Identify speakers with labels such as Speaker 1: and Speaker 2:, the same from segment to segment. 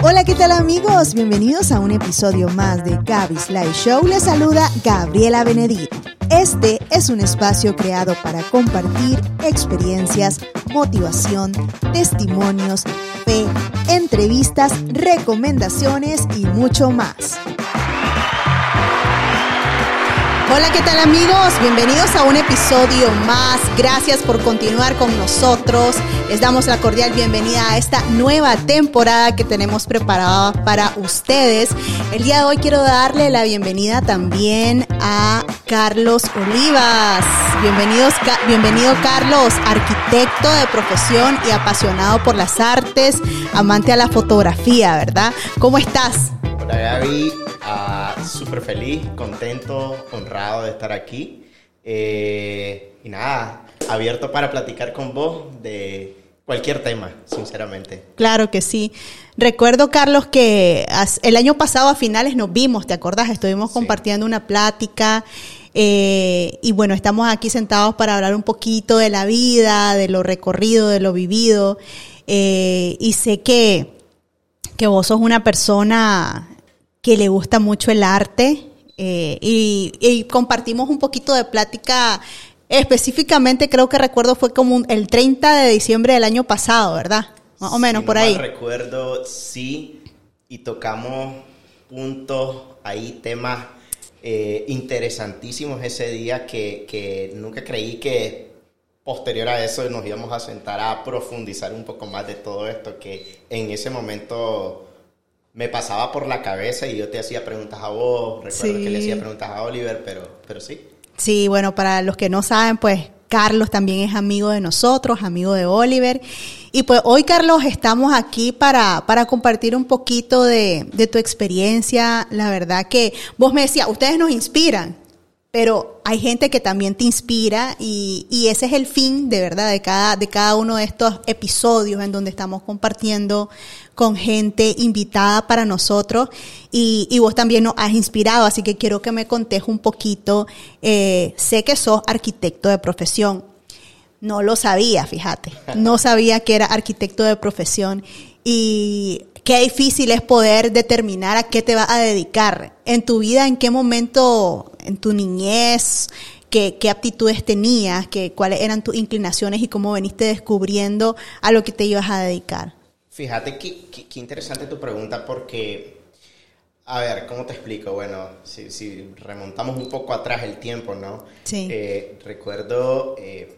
Speaker 1: Hola, ¿qué tal amigos? Bienvenidos a un episodio más de Gaby's Live Show. Les saluda Gabriela Benedit. Este es un espacio creado para compartir experiencias, motivación, testimonios, fe, entrevistas, recomendaciones y mucho más. Hola, ¿qué tal amigos? Bienvenidos a un episodio más. Gracias por continuar con nosotros. Les damos la cordial bienvenida a esta nueva temporada que tenemos preparada para ustedes. El día de hoy quiero darle la bienvenida también a Carlos Olivas. Bienvenidos, bienvenido Carlos, arquitecto de profesión y apasionado por las artes, amante a la fotografía, ¿verdad? ¿Cómo estás?
Speaker 2: Hola Gaby, uh, súper feliz, contento, honrado de estar aquí. Eh, y nada, abierto para platicar con vos de cualquier tema, sinceramente.
Speaker 1: Claro que sí. Recuerdo, Carlos, que el año pasado a finales nos vimos, ¿te acordás? Estuvimos compartiendo una plática. Eh, y bueno, estamos aquí sentados para hablar un poquito de la vida, de lo recorrido, de lo vivido. Eh, y sé que, que vos sos una persona que le gusta mucho el arte eh, y, compartimos un poquito de plática. Específicamente creo que recuerdo fue como el 30 de diciembre del año pasado, ¿verdad? Más o menos por ahí.
Speaker 2: recuerdo, sí, y tocamos puntos ahí, temas eh, interesantísimos ese día que, que nunca creí que posterior a eso nos íbamos a sentar a profundizar un poco más de todo esto que en ese momento me pasaba por la cabeza y yo te hacía preguntas a vos, recuerdo que le hacía preguntas a Oliver, pero, pero sí.
Speaker 1: Sí, bueno, para los que no saben, pues Carlos también es amigo de nosotros, amigo de Oliver. Y pues hoy, Carlos, estamos aquí para, para compartir un poquito de, de tu experiencia. La verdad que vos me decías, ustedes nos inspiran pero hay gente que también te inspira y, y, ese es el fin de verdad de cada, de cada uno de estos episodios en donde estamos compartiendo con gente invitada para nosotros y, y vos también nos has inspirado, así que quiero que me contes un poquito. Eh, sé que sos arquitecto de profesión. No lo sabía, fíjate. No sabía que era arquitecto de profesión. Y qué difícil es poder determinar a qué te vas a dedicar en tu vida, en qué momento, en tu niñez, qué, qué aptitudes tenías, qué, cuáles eran tus inclinaciones y cómo veniste descubriendo a lo que te ibas a dedicar.
Speaker 2: Fíjate qué, qué, interesante tu pregunta porque, a ver, ¿cómo te explico? Bueno, si, si remontamos un poco atrás el tiempo, ¿no?
Speaker 1: Sí.
Speaker 2: Eh, recuerdo, eh,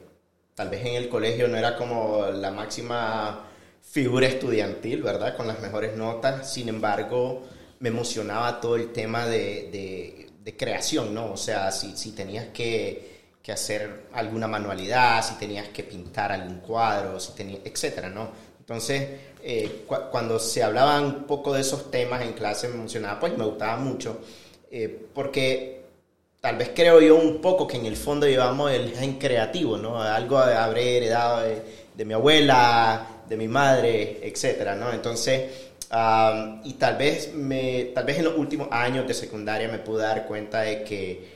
Speaker 2: tal vez en el colegio no era como la máxima figura estudiantil, ¿verdad? Con las mejores notas. Sin embargo, me emocionaba todo el tema de, de, creación, ¿no? O sea, si, si tenías que, que, hacer alguna manualidad, si tenías que pintar algún cuadro, si tenías, etcétera, ¿no? Entonces, eh, cuando se hablaba un poco de esos temas en clase me emocionaba, pues me gustaba mucho, eh, porque tal vez creo yo un poco que en el fondo llevamos el gen creativo, ¿no? Algo habré heredado de, de mi abuela, de mi madre, etcétera, ¿no? Entonces, y tal vez, me, tal vez en los últimos años de secundaria me pude dar cuenta de que,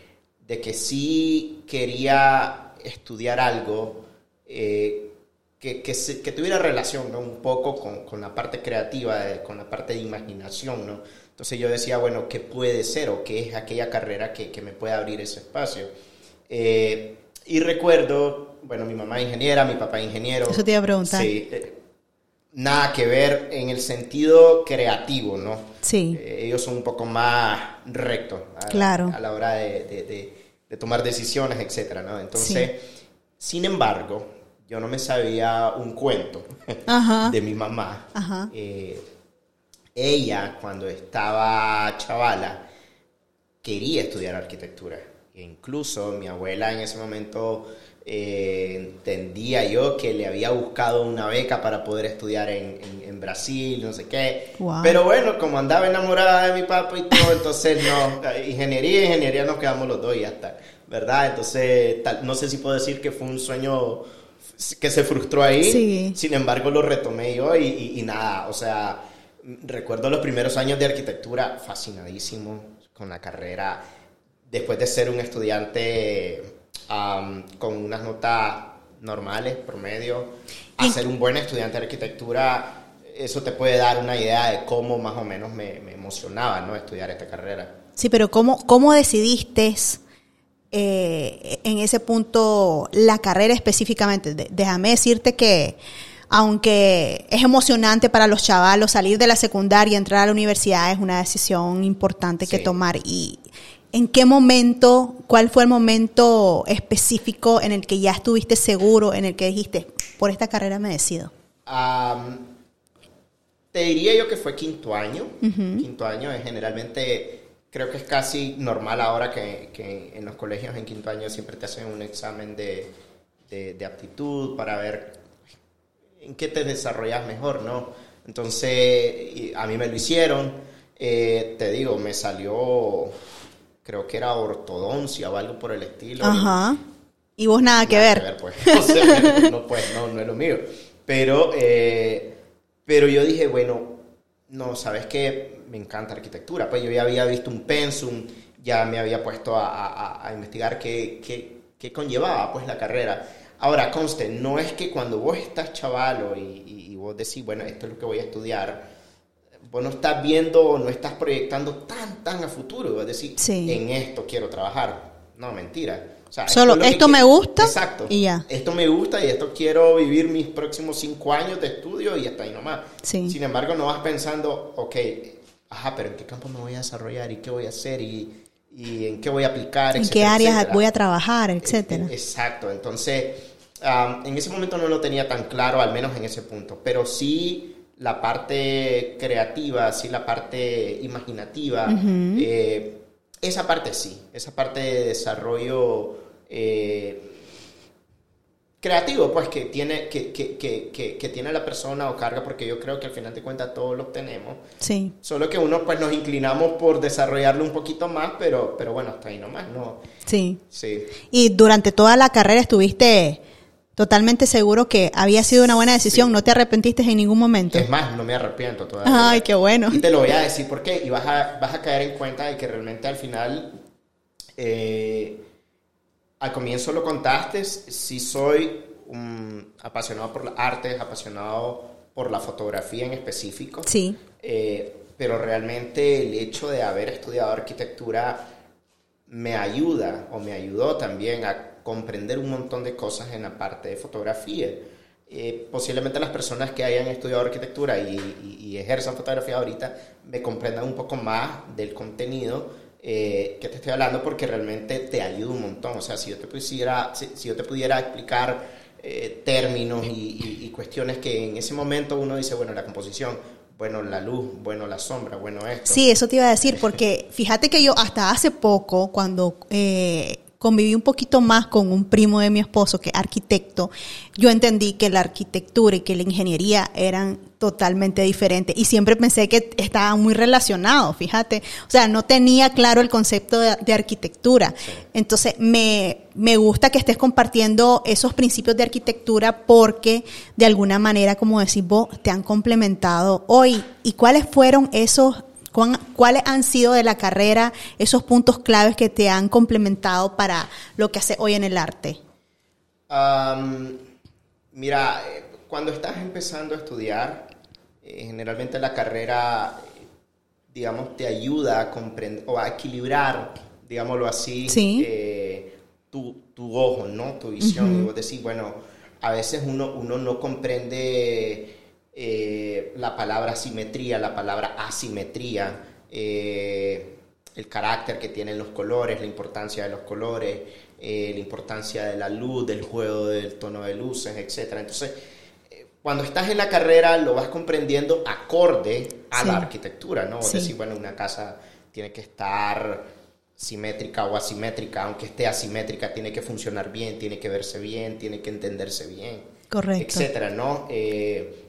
Speaker 2: de que sí quería estudiar algo eh, que, que, que, tuviera relación ¿no? un poco con, con la parte creativa, eh, con la parte de imaginación, ¿no? Entonces yo decía, bueno, ¿qué puede ser o qué es aquella carrera que, que me puede abrir ese espacio? Eh, y recuerdo, bueno, mi mamá ingeniera, mi papá ingeniero.
Speaker 1: Eso te iba a preguntar.
Speaker 2: Sí, nada que ver en el sentido creativo, ¿no?
Speaker 1: Sí.
Speaker 2: Eh, ellos son un poco más rectos a,
Speaker 1: claro.
Speaker 2: a la hora de, de, tomar decisiones, etcétera, ¿no? Entonces, sin embargo, yo no me sabía un cuento de mi mamá.
Speaker 1: Ajá.
Speaker 2: Eh, ella, cuando estaba chavala, quería estudiar arquitectura. E incluso mi abuela en ese momento eh, entendía yo que le había buscado una beca para poder estudiar en, en, Brasil, no sé qué. Pero bueno, como andaba enamorada de mi papá y todo, entonces no, ingeniería, ingeniería nos quedamos los dos y ya está, ¿verdad? Entonces, no sé si puedo decir que fue un sueño que se frustró ahí, sin embargo lo retomé yo y, y nada, o sea, recuerdo los primeros años de arquitectura fascinadísimo con la carrera, después de ser un estudiante con unas notas normales, promedio, a ser un buen estudiante de arquitectura, eso te puede dar una idea de cómo más o menos me, me emocionaba, ¿no? Estudiar esta carrera.
Speaker 1: Sí, pero ¿cómo, cómo decidiste eh, en ese punto la carrera específicamente? De- déjame decirte que aunque es emocionante para los chavalos salir de la secundaria y entrar a la universidad es una decisión importante que
Speaker 2: Sí.
Speaker 1: tomar. ¿Y en qué momento, cuál fue el momento específico en el que ya estuviste seguro, en el que dijiste, por esta carrera me decido?
Speaker 2: Te diría yo que fue quinto año. Quinto año es generalmente, creo que es casi normal ahora que, que en los colegios en quinto año siempre te hacen un examen de, de- de aptitud para ver en qué te desarrollas mejor, ¿no? Entonces, a mí me lo hicieron. Eh, te digo, me salió, creo que era ortodoncia o algo por el estilo.
Speaker 1: Ajá. Y vos nada que
Speaker 2: Nada
Speaker 1: ver.
Speaker 2: pues. O sea, no, pues, no, no es lo mío. Pero, eh, pero yo dije, bueno, no, ¿sabes qué? Me encanta arquitectura. Pues yo ya había visto un pensum, ya me había puesto a, a- a investigar qué, qué, qué conllevaba pues la carrera. Ahora, conste, no es que cuando vos estás chavalo y, y- y vos decís, bueno, esto es lo que voy a estudiar, vos no estás viendo, no estás proyectando tan, tan a futuro. Es decir,
Speaker 1: Sí.
Speaker 2: en esto quiero trabajar. No, mentira. O sea,
Speaker 1: Solo,
Speaker 2: es
Speaker 1: esto me
Speaker 2: quiero.
Speaker 1: gusta
Speaker 2: Exacto.
Speaker 1: y ya.
Speaker 2: Esto me gusta y esto quiero vivir mis próximos cinco años de estudio y hasta ahí nomás.
Speaker 1: Sí.
Speaker 2: Sin embargo, no vas pensando, ok, ajá, pero ¿en qué campo me voy a desarrollar y qué voy a hacer y, y en qué voy a aplicar?
Speaker 1: ¿En qué
Speaker 2: etcétera,
Speaker 1: áreas
Speaker 2: etcétera?
Speaker 1: voy a trabajar, etcétera?
Speaker 2: Eh, Exacto, entonces en ese momento no lo tenía tan claro, al menos en ese punto, pero sí la parte creativa, sí la parte imaginativa, eh, esa parte sí, esa parte de desarrollo eh, creativo, pues que tiene, que, que, que, que, que tiene la persona o carga, porque yo creo que al final de cuentas todos lo tenemos.
Speaker 1: Sí.
Speaker 2: Solo que uno pues nos inclinamos por desarrollarlo un poquito más, pero, pero bueno, hasta ahí nomás, ¿no?
Speaker 1: Sí.
Speaker 2: Sí.
Speaker 1: Y durante toda la carrera estuviste totalmente seguro que había sido una buena decisión,
Speaker 2: Sí.
Speaker 1: no te arrepentiste en ningún momento.
Speaker 2: Es más, no me arrepiento todavía.
Speaker 1: Ay, qué bueno.
Speaker 2: Y te lo voy a decir por qué. Y vas a, vas a caer en cuenta de que realmente al final, eh, al comienzo lo contaste, sí soy apasionado por las artes, apasionado por la fotografía en específico.
Speaker 1: Sí.
Speaker 2: Eh, pero realmente el hecho de haber estudiado arquitectura me ayuda o me ayudó también a comprender un montón de cosas en la parte de fotografía. Eh, posiblemente las personas que hayan estudiado arquitectura y, y- ejerzan fotografía ahorita me comprendan un poco más del contenido eh, que te estoy hablando porque realmente te ayuda un montón. O sea, si yo te pudiera, si, yo te pudiera explicar eh, términos y, y- y cuestiones que en ese momento uno dice, bueno, la composición, bueno, la luz, bueno, la sombra, bueno, esto.
Speaker 1: Sí, eso te iba a decir, porque fíjate que yo hasta hace poco, cuando conviví un poquito más con un primo de mi esposo, que es arquitecto, yo entendí que la arquitectura y que la ingeniería eran totalmente diferentes y siempre pensé que estaban muy relacionados, fíjate. O sea, no tenía claro el concepto de, de arquitectura. Entonces, me, me gusta que estés compartiendo esos principios de arquitectura porque de alguna manera, como decís vos, te han complementado hoy. ¿Y cuáles fueron esos ¿Cuáles han sido de la carrera esos puntos claves que te han complementado para lo que hace hoy en el arte?
Speaker 2: Mira, cuando estás empezando a estudiar, eh, generalmente la carrera, digamos, te ayuda a comprender o a equilibrar, digámoslo así,
Speaker 1: Sí.
Speaker 2: eh, tu, tu ojo, ¿no? Tu visión. Y vos decís, bueno, a veces uno, uno no comprende eh, la palabra simetría, la palabra asimetría, eh, el carácter que tienen los colores, la importancia de los colores, eh, la importancia de la luz, del juego del tono de luces, etc. Entonces, eh, cuando estás en la carrera lo vas comprendiendo acorde a
Speaker 1: Sí.
Speaker 2: la arquitectura, ¿no? Es
Speaker 1: Sí.
Speaker 2: decir, bueno, una casa tiene que estar simétrica o asimétrica, aunque esté asimétrica, tiene que funcionar bien, tiene que verse bien, tiene que entenderse bien,
Speaker 1: Correcto.
Speaker 2: etcétera, ¿no? Eh,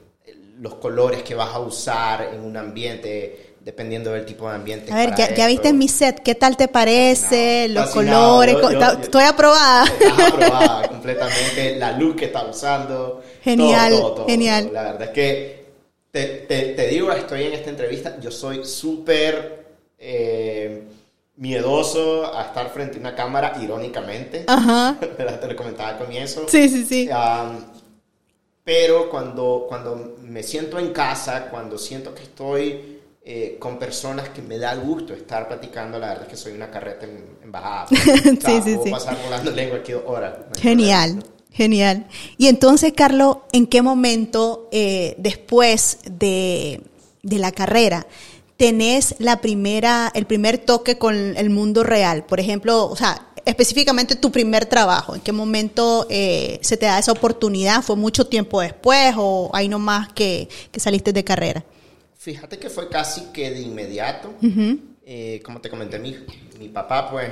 Speaker 2: los colores que vas a usar en un ambiente, dependiendo del tipo de ambiente.
Speaker 1: A ver, ya, ya viste mi set, ¿qué tal te parece?
Speaker 2: Fascinado,
Speaker 1: Los colores,
Speaker 2: Yo-
Speaker 1: co-
Speaker 2: yo-
Speaker 1: ta-
Speaker 2: yo-
Speaker 1: estoy aprobada.
Speaker 2: Estás aprobada completamente, la luz que está usando.
Speaker 1: Genial,
Speaker 2: todo, todo, todo,
Speaker 1: genial.
Speaker 2: La verdad es que te, te- te digo, estoy en esta entrevista, yo soy súper eh, miedoso a estar frente a una cámara, irónicamente.
Speaker 1: Ajá.
Speaker 2: Te lo comentaba al comienzo.
Speaker 1: Sí, sí, sí.
Speaker 2: Am, pero cuando, cuando me siento en casa, cuando siento que estoy eh, con personas que me da gusto estar platicando, la verdad es que soy una carreta en, en bajada. sí, sí, sí. pasar volando lengua aquí horas.
Speaker 1: Genial. Genial. Y entonces, Carlos, ¿en qué momento eh, después de, de, la carrera tenés la primera, el primer toque con el mundo real? Por ejemplo, o sea, específicamente tu primer trabajo? ¿En qué momento eh, se te da esa oportunidad? ¿Fue mucho tiempo después o hay nomás que, que saliste de carrera?
Speaker 2: Fíjate que fue casi que de inmediato. Eh, como te comenté, mi, mi papá, pues,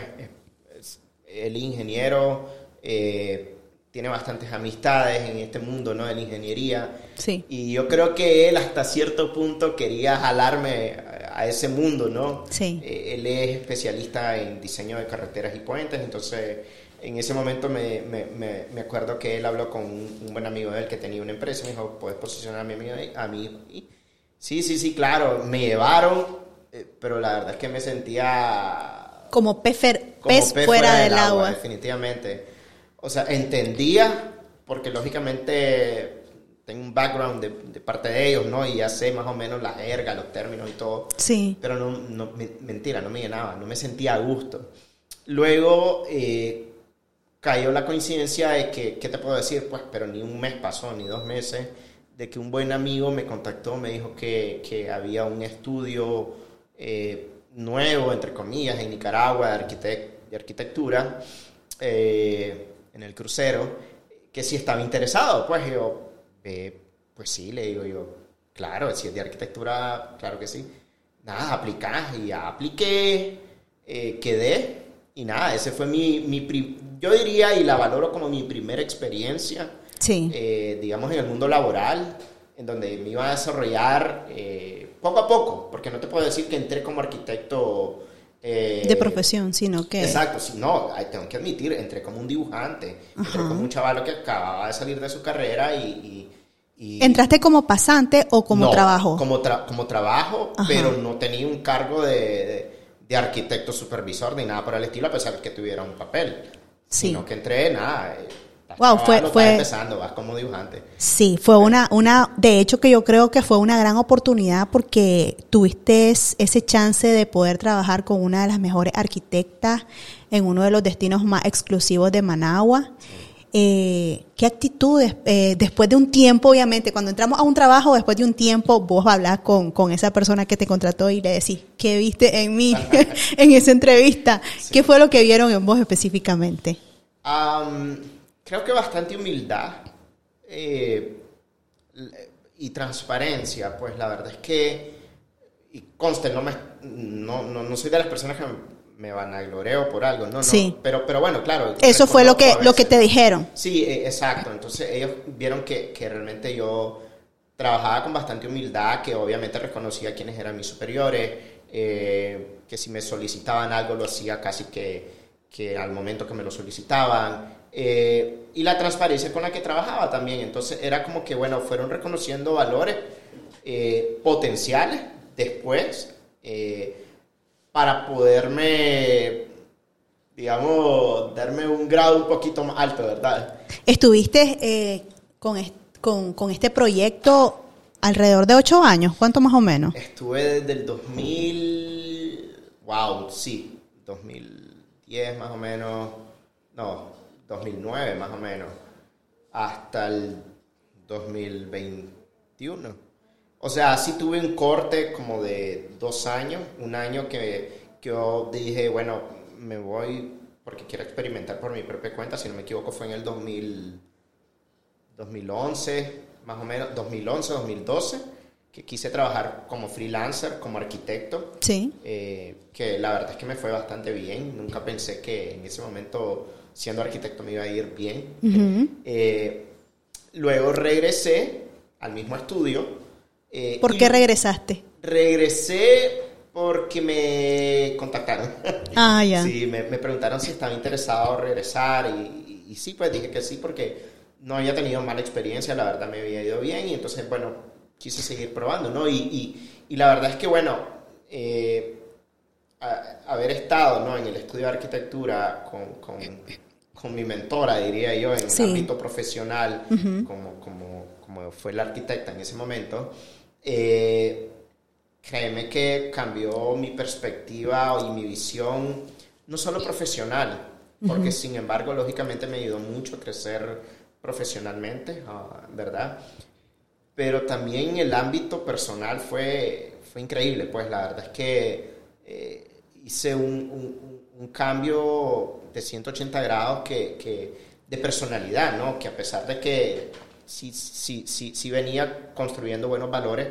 Speaker 2: es, el ingeniero, eh, tiene bastantes amistades en este mundo, ¿no? De la ingeniería.
Speaker 1: Sí.
Speaker 2: Y yo creo que él hasta cierto punto quería jalarme a ese mundo, ¿no?
Speaker 1: Sí.
Speaker 2: Eh, él es especialista en diseño de carreteras y puentes, entonces en ese momento me, me, me, acuerdo que él habló con un, buen amigo de él que tenía una empresa y me dijo, ¿puedes posicionar a mi amigo a mí? sí, sí, sí, claro, me llevaron, eh, pero la verdad es que me sentía...
Speaker 1: Como pez, fuera, del, agua.
Speaker 2: Definitivamente. O sea, entendía, porque lógicamente tengo un background de, parte de ellos, ¿no? Y ya sé más o menos la jerga, los términos y todo.
Speaker 1: Sí.
Speaker 2: Pero no, no mentira, no me llenaba, no me sentía a gusto. Luego eh, cayó la coincidencia de que, ¿qué te puedo decir? Pues, pero ni un mes pasó, ni dos meses, de que un buen amigo me contactó, me dijo que, que había un estudio eh, nuevo, entre comillas, en Nicaragua de, arquitect de arquitectura, eh, en el crucero, que si estaba interesado. Pues yo, eh, pues sí, le digo yo, claro, si es de arquitectura, claro que sí. Nada, aplicás y ya apliqué, eh, quedé y nada, ese fue mi, mi yo diría y la valoro como mi primera experiencia,
Speaker 1: sí.
Speaker 2: Eh, digamos, en el mundo laboral, en donde me iba a desarrollar poco a poco, porque no te puedo decir que entré como arquitecto
Speaker 1: de profesión, sino que...
Speaker 2: Exacto, no, tengo que admitir, entré como un dibujante, entré como un chaval que acababa de salir de su carrera y,
Speaker 1: ¿Entraste como pasante o como trabajo?
Speaker 2: Como, como trabajo, pero no tenía un cargo de, de, arquitecto supervisor ni nada por el estilo, a pesar de que tuviera un papel. Sí. Sino que entré, nada.
Speaker 1: Wow, fue, fue
Speaker 2: empezando, vas como dibujante.
Speaker 1: Sí, fue una, una, de hecho que yo creo que fue una gran oportunidad porque tuviste ese chance de poder trabajar con una de las mejores arquitectas en uno de los destinos más exclusivos de Managua. Eh, ¿Qué actitudes, eh, después de un tiempo, obviamente, cuando entramos a un trabajo, después de un tiempo, vos hablas con, con esa persona que te contrató y le decís, ¿qué viste en mí en esa entrevista? ¿Qué fue lo que vieron en vos específicamente?
Speaker 2: Creo que bastante humildad eh, y transparencia, pues la verdad es que, y conste, no, me, no, no, no soy de las personas que me van a gloreo por algo, no, no. Pero, pero bueno, claro.
Speaker 1: Eso fue lo que, lo que te dijeron.
Speaker 2: Sí, e, exacto. Entonces ellos vieron que, que, realmente yo trabajaba con bastante humildad, que obviamente reconocía quiénes eran mis superiores, eh, que si me solicitaban algo lo hacía casi que, que al momento que me lo solicitaban. Eh, y la transparencia con la que trabajaba también. Entonces era como que, bueno, fueron reconociendo valores eh, potenciales después para poderme, digamos, darme un grado un poquito más alto, ¿verdad?
Speaker 1: Estuviste eh, con, con, con, este proyecto alrededor de ocho años, ¿cuánto más o menos?
Speaker 2: Estuve desde el 2000, wow, sí, 2010 más o menos, no, 2009 más o menos, hasta el 2021. O sea, sí tuve un corte como de dos años, un año que, que yo dije, bueno, me voy porque quiero experimentar por mi propia cuenta, si no me equivoco fue en el 2000, 2011, más o menos, 2011, 2012, que quise trabajar como freelancer, como arquitecto.
Speaker 1: Sí.
Speaker 2: Eh, que la verdad es que me fue bastante bien, nunca pensé que en ese momento siendo arquitecto me iba a ir bien. Eh, luego regresé al mismo estudio
Speaker 1: eh, ¿Por qué regresaste?
Speaker 2: Regresé porque me contactaron.
Speaker 1: Ah, ya.
Speaker 2: sí, me, preguntaron si estaba interesado en regresar y, y, sí, pues dije que sí porque no había tenido mala experiencia, la verdad me había ido bien y entonces, bueno, quise seguir probando, ¿no? Y, y la verdad es que, bueno, eh, haber estado ¿no? en el estudio de arquitectura con, con, con mi mentora, diría yo, en el ámbito profesional, como, como como fue la arquitecta en ese momento, eh, créeme que cambió mi perspectiva y mi visión, no solo profesional, porque sin embargo, lógicamente me ayudó mucho a crecer profesionalmente, ah, ¿verdad? Pero también en el ámbito personal fue, fue increíble, pues la verdad es que eh, hice un, un, cambio de 180 grados que, que, de personalidad, ¿no? Que a pesar de que sí, sí, sí, sí venía construyendo buenos valores,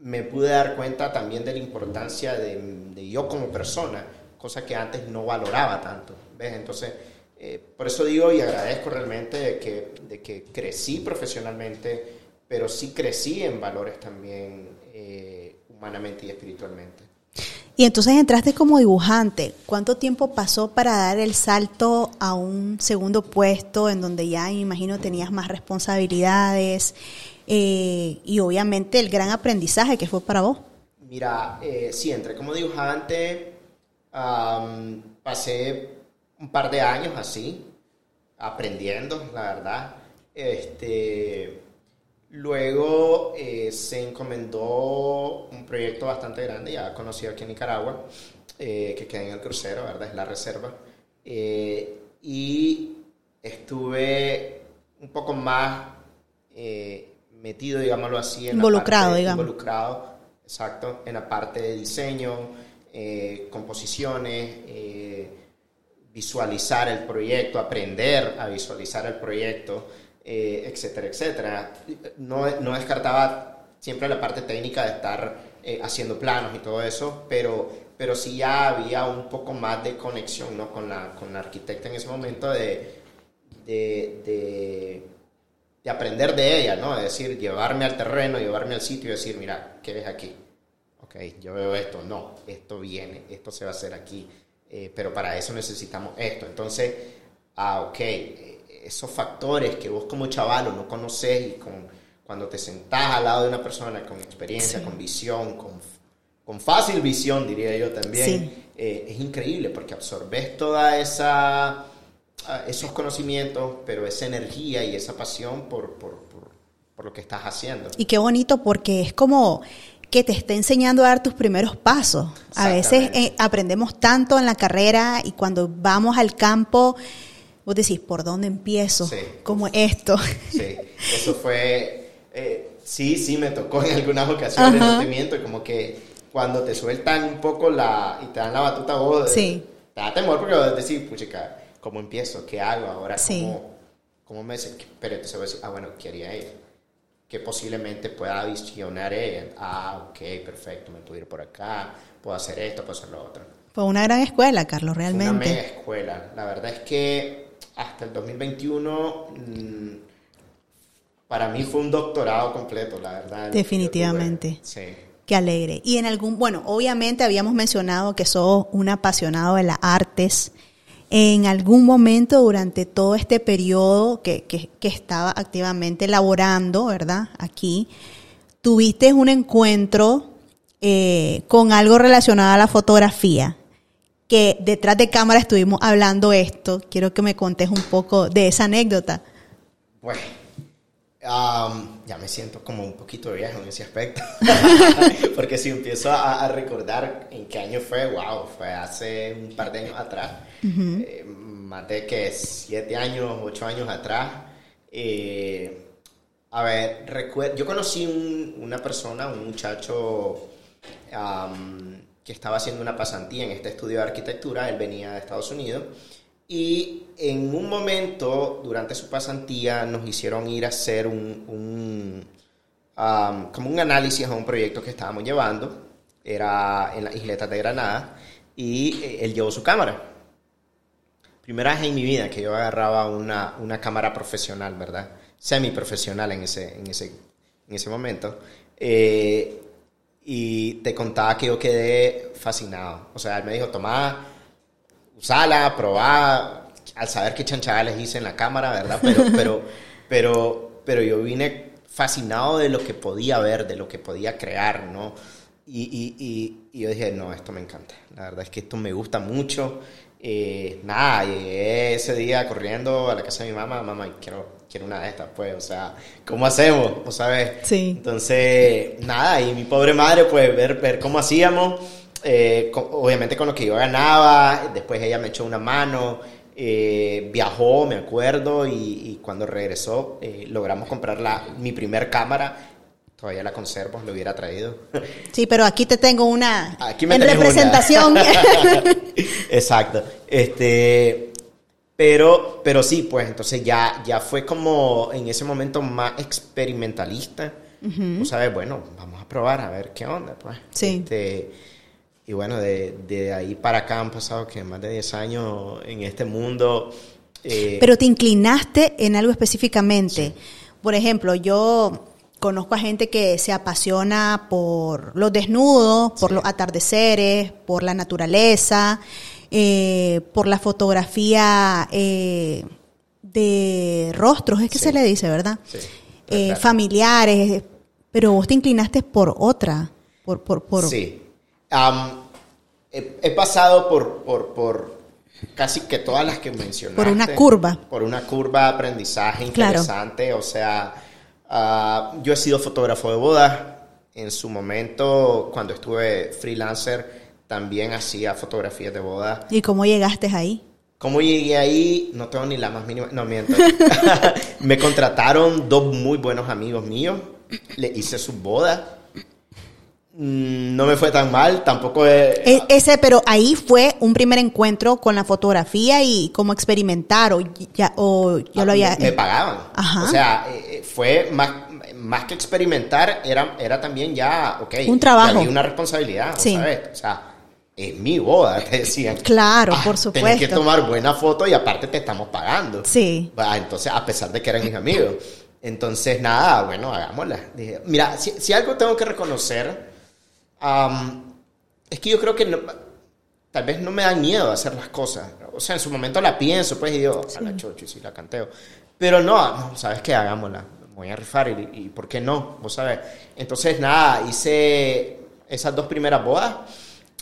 Speaker 2: me pude dar cuenta también de la importancia de, de yo como persona, cosa que antes no valoraba tanto. ¿ves? Entonces, eh, por eso digo y agradezco realmente de que, de que crecí profesionalmente, pero sí crecí en valores también eh, humanamente y espiritualmente.
Speaker 1: Y entonces entraste como dibujante. ¿Cuánto tiempo pasó para dar el salto a un segundo puesto en donde ya, me imagino, tenías más responsabilidades eh, y obviamente el gran aprendizaje que fue para vos?
Speaker 2: Mira, sí, entré como dibujante, pasé un par de años así, aprendiendo, la verdad. Este, luego eh, se encomendó un proyecto bastante grande, ya conocido aquí en Nicaragua, eh, que queda en el crucero, ¿verdad? Es la reserva. Eh, y estuve un poco más metido, digámoslo así,
Speaker 1: en involucrado,
Speaker 2: la
Speaker 1: digamos.
Speaker 2: Involucrado, exacto, en la parte de diseño, composiciones visualizar el proyecto, aprender a visualizar el proyecto, eh, etcétera, etcétera. No, no, descartaba siempre la parte técnica de estar eh, haciendo planos y todo eso, pero, pero sí ya había un poco más de conexión ¿no? con, la, con la arquitecta en ese momento de, de, de, de aprender de ella, ¿no? Es decir, llevarme al terreno, llevarme al sitio y decir, mira, ¿qué ves aquí? Ok, yo veo esto, no, esto viene, esto se va a hacer aquí eh, pero para eso necesitamos esto. Entonces, ah, ok, esos factores que vos como chavalo no conoces y con, cuando te sentás al lado de una persona con experiencia, con visión, con, con, fácil visión, diría yo también, eh, es increíble porque absorbes toda esa ah, esos conocimientos, pero esa energía y esa pasión por, por, por, por lo que estás haciendo.
Speaker 1: Y qué bonito porque es como que te esté enseñando a dar tus primeros pasos. A veces eh, aprendemos tanto en la carrera y cuando vamos al campo, vos decís, ¿por dónde empiezo? Como esto.
Speaker 2: Sí, eso fue, eh, sí, sí, me tocó en algunas ocasiones el sentimiento, como que cuando te sueltan un poco la, y te dan la batuta vos, sí. te da temor porque vos decís, puchica, ¿cómo empiezo? ¿Qué hago ahora? ¿Cómo, ¿Cómo me... Pero entonces voy a decir, ah, bueno, quería ir que posiblemente pueda visionar ella. Ah, ok, perfecto, me puedo ir por acá, puedo hacer esto, puedo hacer lo otro.
Speaker 1: Fue una gran escuela, Carlos, realmente.
Speaker 2: una mega escuela. La verdad es que hasta el 2021 mm, para mí fue un doctorado completo, la verdad.
Speaker 1: Definitivamente. Sí. Qué alegre. Y en algún, bueno, obviamente habíamos mencionado que sos un apasionado de las artes en algún momento durante todo este periodo que, que, estaba activamente laborando, ¿verdad? Aquí, tuviste un encuentro eh, con algo relacionado a la fotografía, que detrás de cámara estuvimos hablando esto. Quiero que me contes un poco de esa anécdota.
Speaker 2: Bueno, ya me siento como un poquito viejo en ese aspecto, porque si empiezo a, recordar en qué año fue, wow, fue hace un par de años atrás, eh, más de que siete años, ocho años atrás. Eh, a ver, recuerdo, yo conocí una persona, un muchacho que estaba haciendo una pasantía en este estudio de arquitectura, él venía de Estados Unidos y en un momento, durante su pasantía, nos hicieron ir a hacer un, como un análisis a un proyecto que estábamos llevando. Era en las isletas de Granada. Y eh, él llevó su cámara. Primera vez en mi vida que yo agarraba una, una cámara profesional, ¿verdad? Semi-profesional en ese, en, ese, en ese momento. Eh, y te contaba que yo quedé fascinado. O sea, él me dijo, Tomás usala, probá, al saber qué chanchada les hice en la cámara, ¿verdad? Pero, pero, pero, pero yo vine fascinado de lo que podía ver, de lo que podía crear, ¿no? Y, y, y, yo dije, no, esto me encanta. La verdad es que esto me gusta mucho. Eh, nada, llegué ese día corriendo a la casa de mi mamá, mamá, quiero, quiero una de estas, pues, o sea, ¿cómo hacemos? ¿O sabes?
Speaker 1: Sí.
Speaker 2: Entonces, nada, y mi pobre madre, pues, ver, ver cómo hacíamos, eh, obviamente con lo que yo ganaba, después ella me echó una mano, eh, viajó, me acuerdo, y, cuando regresó eh, logramos comprar la, mi primer cámara. Todavía la conservo, lo hubiera traído.
Speaker 1: Sí, pero aquí te tengo una
Speaker 2: aquí me
Speaker 1: en representación.
Speaker 2: Exacto. Este, pero, pero sí, pues entonces ya, ya fue como en ese momento más experimentalista. Uh sabes, bueno, vamos a probar a ver qué onda, pues.
Speaker 1: Sí.
Speaker 2: Este, y bueno, de, de, ahí para acá han pasado que más de 10 años en este mundo.
Speaker 1: Eh, Pero te inclinaste en algo específicamente. Por ejemplo, yo conozco a gente que se apasiona por los desnudos, por los atardeceres, por la naturaleza, eh, por la fotografía eh, de rostros, es que se le dice, ¿verdad? Sí. familiares, pero vos te inclinaste por otra, por, por, por...
Speaker 2: Sí he, pasado por, por, casi que todas las que mencionaste.
Speaker 1: Por una curva.
Speaker 2: Por una curva de aprendizaje interesante. O sea, ah, yo he sido fotógrafo de bodas. En su momento, cuando estuve freelancer, también hacía fotografías de bodas.
Speaker 1: ¿Y cómo llegaste ahí?
Speaker 2: ¿Cómo llegué ahí? No tengo ni la más mínima. No miento. Me contrataron dos muy buenos amigos míos. Le hice su boda Mm, no me fue tan mal, tampoco
Speaker 1: e, ese, pero ahí fue un primer encuentro con la fotografía y cómo experimentar o ya, o ya lo había...
Speaker 2: Me, pagaban. O sea, eh, eh, fue más, más que experimentar, era, era también ya, ok.
Speaker 1: Un trabajo.
Speaker 2: una responsabilidad, sí. ¿sabes? O sea, es mi boda, te decían.
Speaker 1: Claro, ah, por supuesto.
Speaker 2: Tienes que tomar buena foto y aparte te estamos pagando.
Speaker 1: Sí.
Speaker 2: entonces, a pesar de que eran mis amigos. Entonces, nada, bueno, hagámosla. mira, si, si algo tengo que reconocer es que yo creo que tal vez no me da miedo hacer las cosas. O sea, en su momento la pienso, pues, y digo, a la chocho, y si la canteo. Pero no, no, ¿sabes qué? Hagámosla. Voy a rifar y, y ¿por qué no? Vos sabes. Entonces, nada, hice esas dos primeras bodas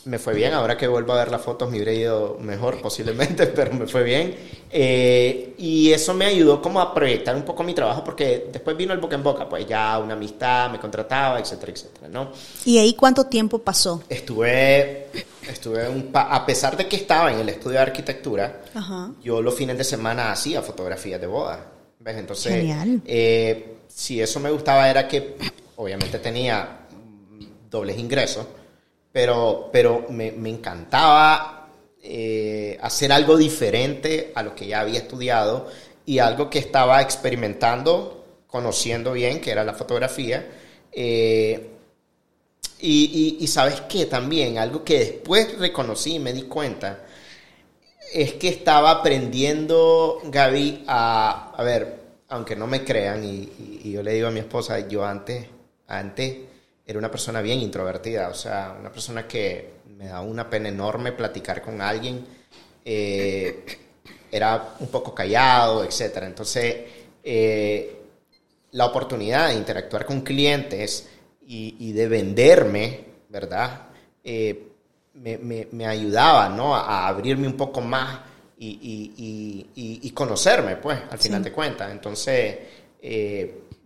Speaker 2: me fue bien. Ahora que vuelvo a ver las fotos me hubiera ido mejor posiblemente, pero me fue bien. Eh, y eso me ayudó como a proyectar un poco mi trabajo porque después vino el boca en boca, pues ya una amistad me contrataba, etcétera, etcétera, ¿no?
Speaker 1: ¿Y ahí cuánto tiempo pasó?
Speaker 2: Estuve, estuve un a pesar de que estaba en el estudio de arquitectura, yo los fines de semana hacía fotografías de boda. ¿Ves? Entonces, eh, si eso me gustaba era que obviamente tenía dobles ingresos pero, pero me, me encantaba eh, hacer algo diferente a lo que ya había estudiado y algo que estaba experimentando, conociendo bien, que era la fotografía. Eh, y, y, sabes qué también, algo que después reconocí y me di cuenta, es que estaba aprendiendo, Gaby, a, a ver, aunque no me crean, y, y, yo le digo a mi esposa, yo antes, antes era una persona bien introvertida, o sea, una persona que me da una pena enorme platicar con alguien. Eh, era un poco callado, etc. Entonces, eh, la oportunidad de interactuar con clientes y, de venderme, ¿verdad? Eh, me, ayudaba, ¿no? A, abrirme un poco más y, conocerme, pues, al final de cuentas. Entonces,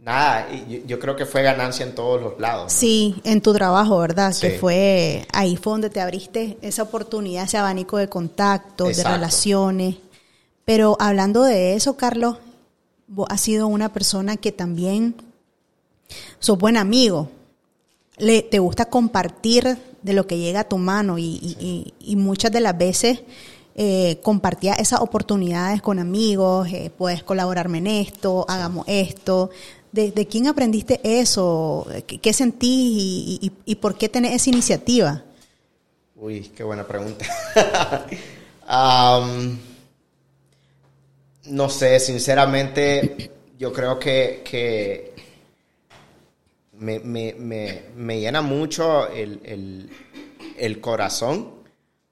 Speaker 2: nada, yo, creo que fue ganancia en todos los lados.
Speaker 1: Sí, en tu trabajo, ¿verdad? Que fue, ahí fue donde te abriste esa oportunidad, ese abanico de contactos, de relaciones. Pero hablando de eso, Carlos, vos has sido una persona que también sos buen amigo. Le, te gusta compartir de lo que llega a tu mano y, muchas de las veces eh, compartía esas oportunidades con amigos, eh, puedes colaborarme en esto, hagamos esto. ¿De, quién aprendiste eso? ¿Qué, sentís y, por qué tenés esa iniciativa?
Speaker 2: Uy, qué buena pregunta. no sé, sinceramente, yo creo que, me, llena mucho el, corazón.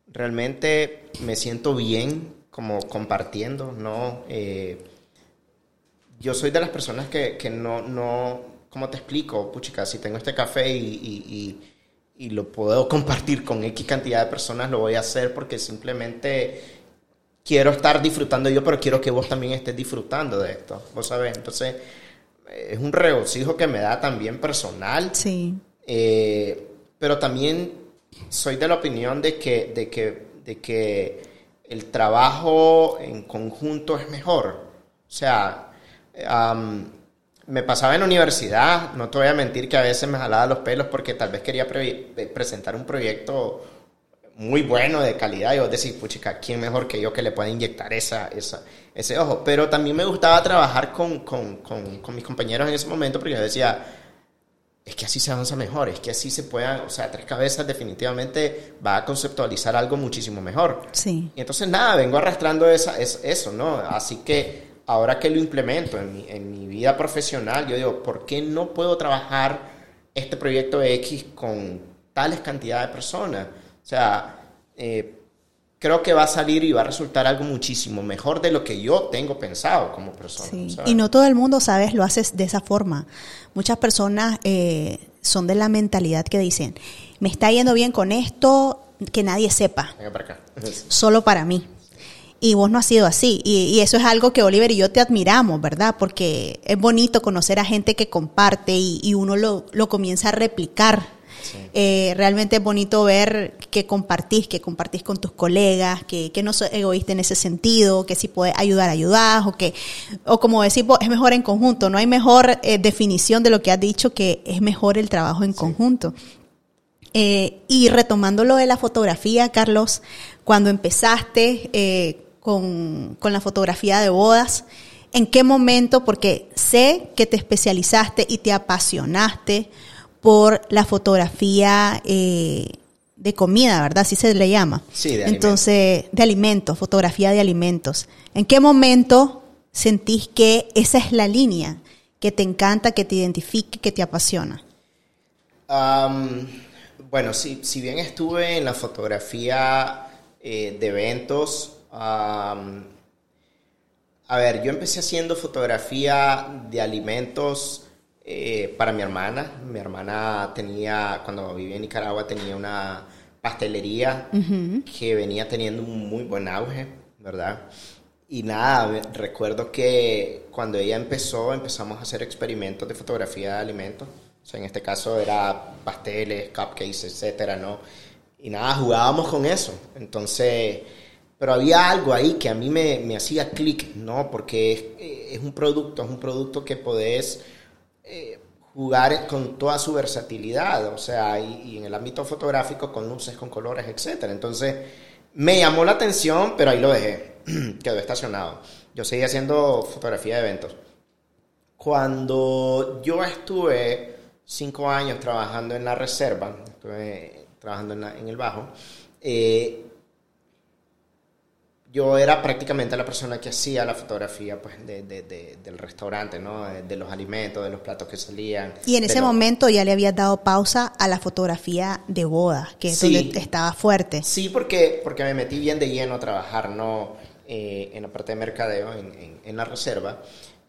Speaker 2: Realmente me siento bien como compartiendo, ¿no? Eh, yo soy de las personas que, que no, no, ¿cómo te explico? Puchica, si tengo este café y, y, lo puedo compartir con X cantidad de personas, lo voy a hacer porque simplemente quiero estar disfrutando yo, pero quiero que vos también estés disfrutando de esto, vos sabés. Entonces, es un regocijo que me da también personal.
Speaker 1: Sí.
Speaker 2: Eh, pero también soy de la opinión de que, de que, de que el trabajo en conjunto es mejor. O sea, me pasaba en la universidad, no te voy a mentir que a veces me jalaba los pelos porque tal vez quería presentar un proyecto muy bueno, de calidad, y vos decís, puchica, ¿quién mejor que yo que le pueda inyectar esa, esa, ese ojo? Pero también me gustaba trabajar con, con, con, con mis compañeros en ese momento porque yo decía, es que así se avanza mejor, es que así se pueda, o sea, tres cabezas definitivamente va a conceptualizar algo muchísimo mejor.
Speaker 1: Sí.
Speaker 2: Y entonces nada, vengo arrastrando esa, es, eso, ¿no? Así que ahora que lo implemento en mi, en mi vida profesional, yo digo, ¿por qué no puedo trabajar este proyecto X con tales cantidades de personas? O sea, eh, creo que va a salir y va a resultar algo muchísimo mejor de lo que yo tengo pensado como persona.
Speaker 1: Sí. Y no todo el mundo, sabes, lo haces de esa forma. Muchas personas eh, son de la mentalidad que dicen, me está yendo bien con esto, que nadie sepa.
Speaker 2: Venga para acá.
Speaker 1: Solo para mí. Y vos no has sido así. Y, eso es algo que Oliver y yo te admiramos, ¿verdad? Porque es bonito conocer a gente que comparte y, y uno lo, lo comienza a replicar eh, realmente es bonito ver que compartís, que compartís con tus colegas, que, no sos egoísta en ese sentido, que si puedes ayudar, ayudás, o que, o como decimos, es mejor en conjunto. No hay mejor eh, definición de lo que has dicho que es mejor el trabajo en conjunto. Eh, y retomando lo de la fotografía, Carlos, cuando empezaste con, con la fotografía de bodas, ¿en qué momento? Porque sé que te especializaste y te apasionaste por la fotografía eh, de comida, ¿verdad? Así se le llama.
Speaker 2: Sí, de
Speaker 1: Entonces, de alimentos, fotografía de alimentos. ¿En qué momento sentís que esa es la línea que te encanta, que te identifique, que te apasiona?
Speaker 2: bueno, si, si, bien estuve en la fotografía eh, de eventos, a ver, yo empecé haciendo fotografía de alimentos eh, para mi hermana. Mi hermana tenía, cuando vivía en Nicaragua, tenía una pastelería que venía teniendo un muy buen auge, ¿verdad? Y nada, recuerdo que cuando ella empezó, empezamos a hacer experimentos de fotografía de alimentos. O sea, en este caso era pasteles, cupcakes, etcétera, ¿no? Y nada, jugábamos con eso. Entonces, pero había algo ahí que a mí me, me hacía clic, ¿no? Porque es, es, un producto, es un producto que podés eh, jugar con toda su versatilidad, o sea, y, en el ámbito fotográfico con luces, con colores, etc. Entonces, me llamó la atención, pero ahí lo dejé, quedó estacionado. Yo seguí haciendo fotografía de eventos. Cuando yo estuve cinco años trabajando en la reserva, estuve trabajando en, el bajo, eh, yo era prácticamente la persona que hacía la fotografía pues, del restaurante, ¿no? De, los alimentos, de los platos que salían.
Speaker 1: Y en ese momento ya le habías dado pausa a la fotografía de boda, que es donde estaba fuerte.
Speaker 2: Sí, porque, porque me metí bien de lleno a trabajar, ¿no? Eh, en la parte de mercadeo, en, la reserva.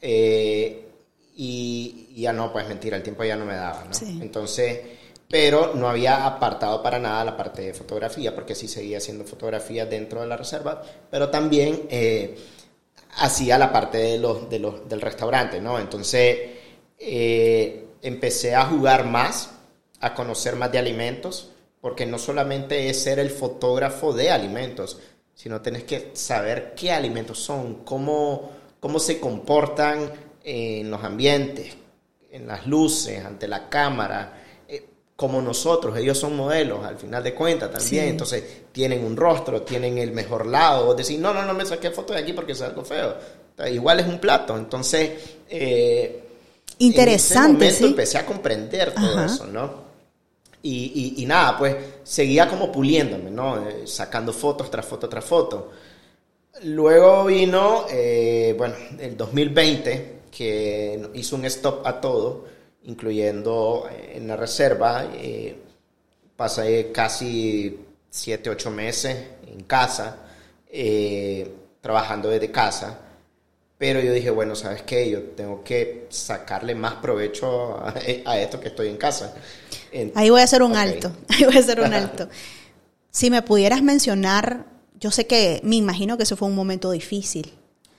Speaker 2: Eh, y, ya no, pues mentira, el tiempo ya no me daba, ¿no? Entonces pero no había apartado para nada la parte de fotografía, porque sí seguía haciendo fotografía dentro de la reserva, pero también eh, hacía la parte de los, de los, del restaurante, ¿no? Entonces eh, empecé a jugar más, a conocer más de alimentos, porque no solamente es ser el fotógrafo de alimentos, sino tenés que saber qué alimentos son, cómo, cómo se comportan en los ambientes, en las luces, ante la cámara, como nosotros, ellos son modelos al final de cuentas también, entonces tienen un rostro, tienen el mejor lado, o decir, no, no, no me saqué foto de aquí porque es algo feo, igual es un plato, entonces... Eh,
Speaker 1: Interesante,
Speaker 2: en ese momento empecé a comprender todo eso, ¿no? Y, y, nada, pues seguía como puliéndome, ¿no? Eh, sacando fotos tras foto tras foto. Luego vino, eh, bueno, el 2020, que hizo un stop a todo incluyendo eh, en la reserva. Eh, pasé casi 7, 8 meses en casa, eh, trabajando desde casa. Pero yo dije, bueno, ¿sabes qué? Yo tengo que sacarle más provecho a, esto que estoy en casa.
Speaker 1: Ahí voy a hacer un alto, ahí voy a hacer un alto. si me pudieras mencionar yo sé que, me imagino que eso fue un momento difícil.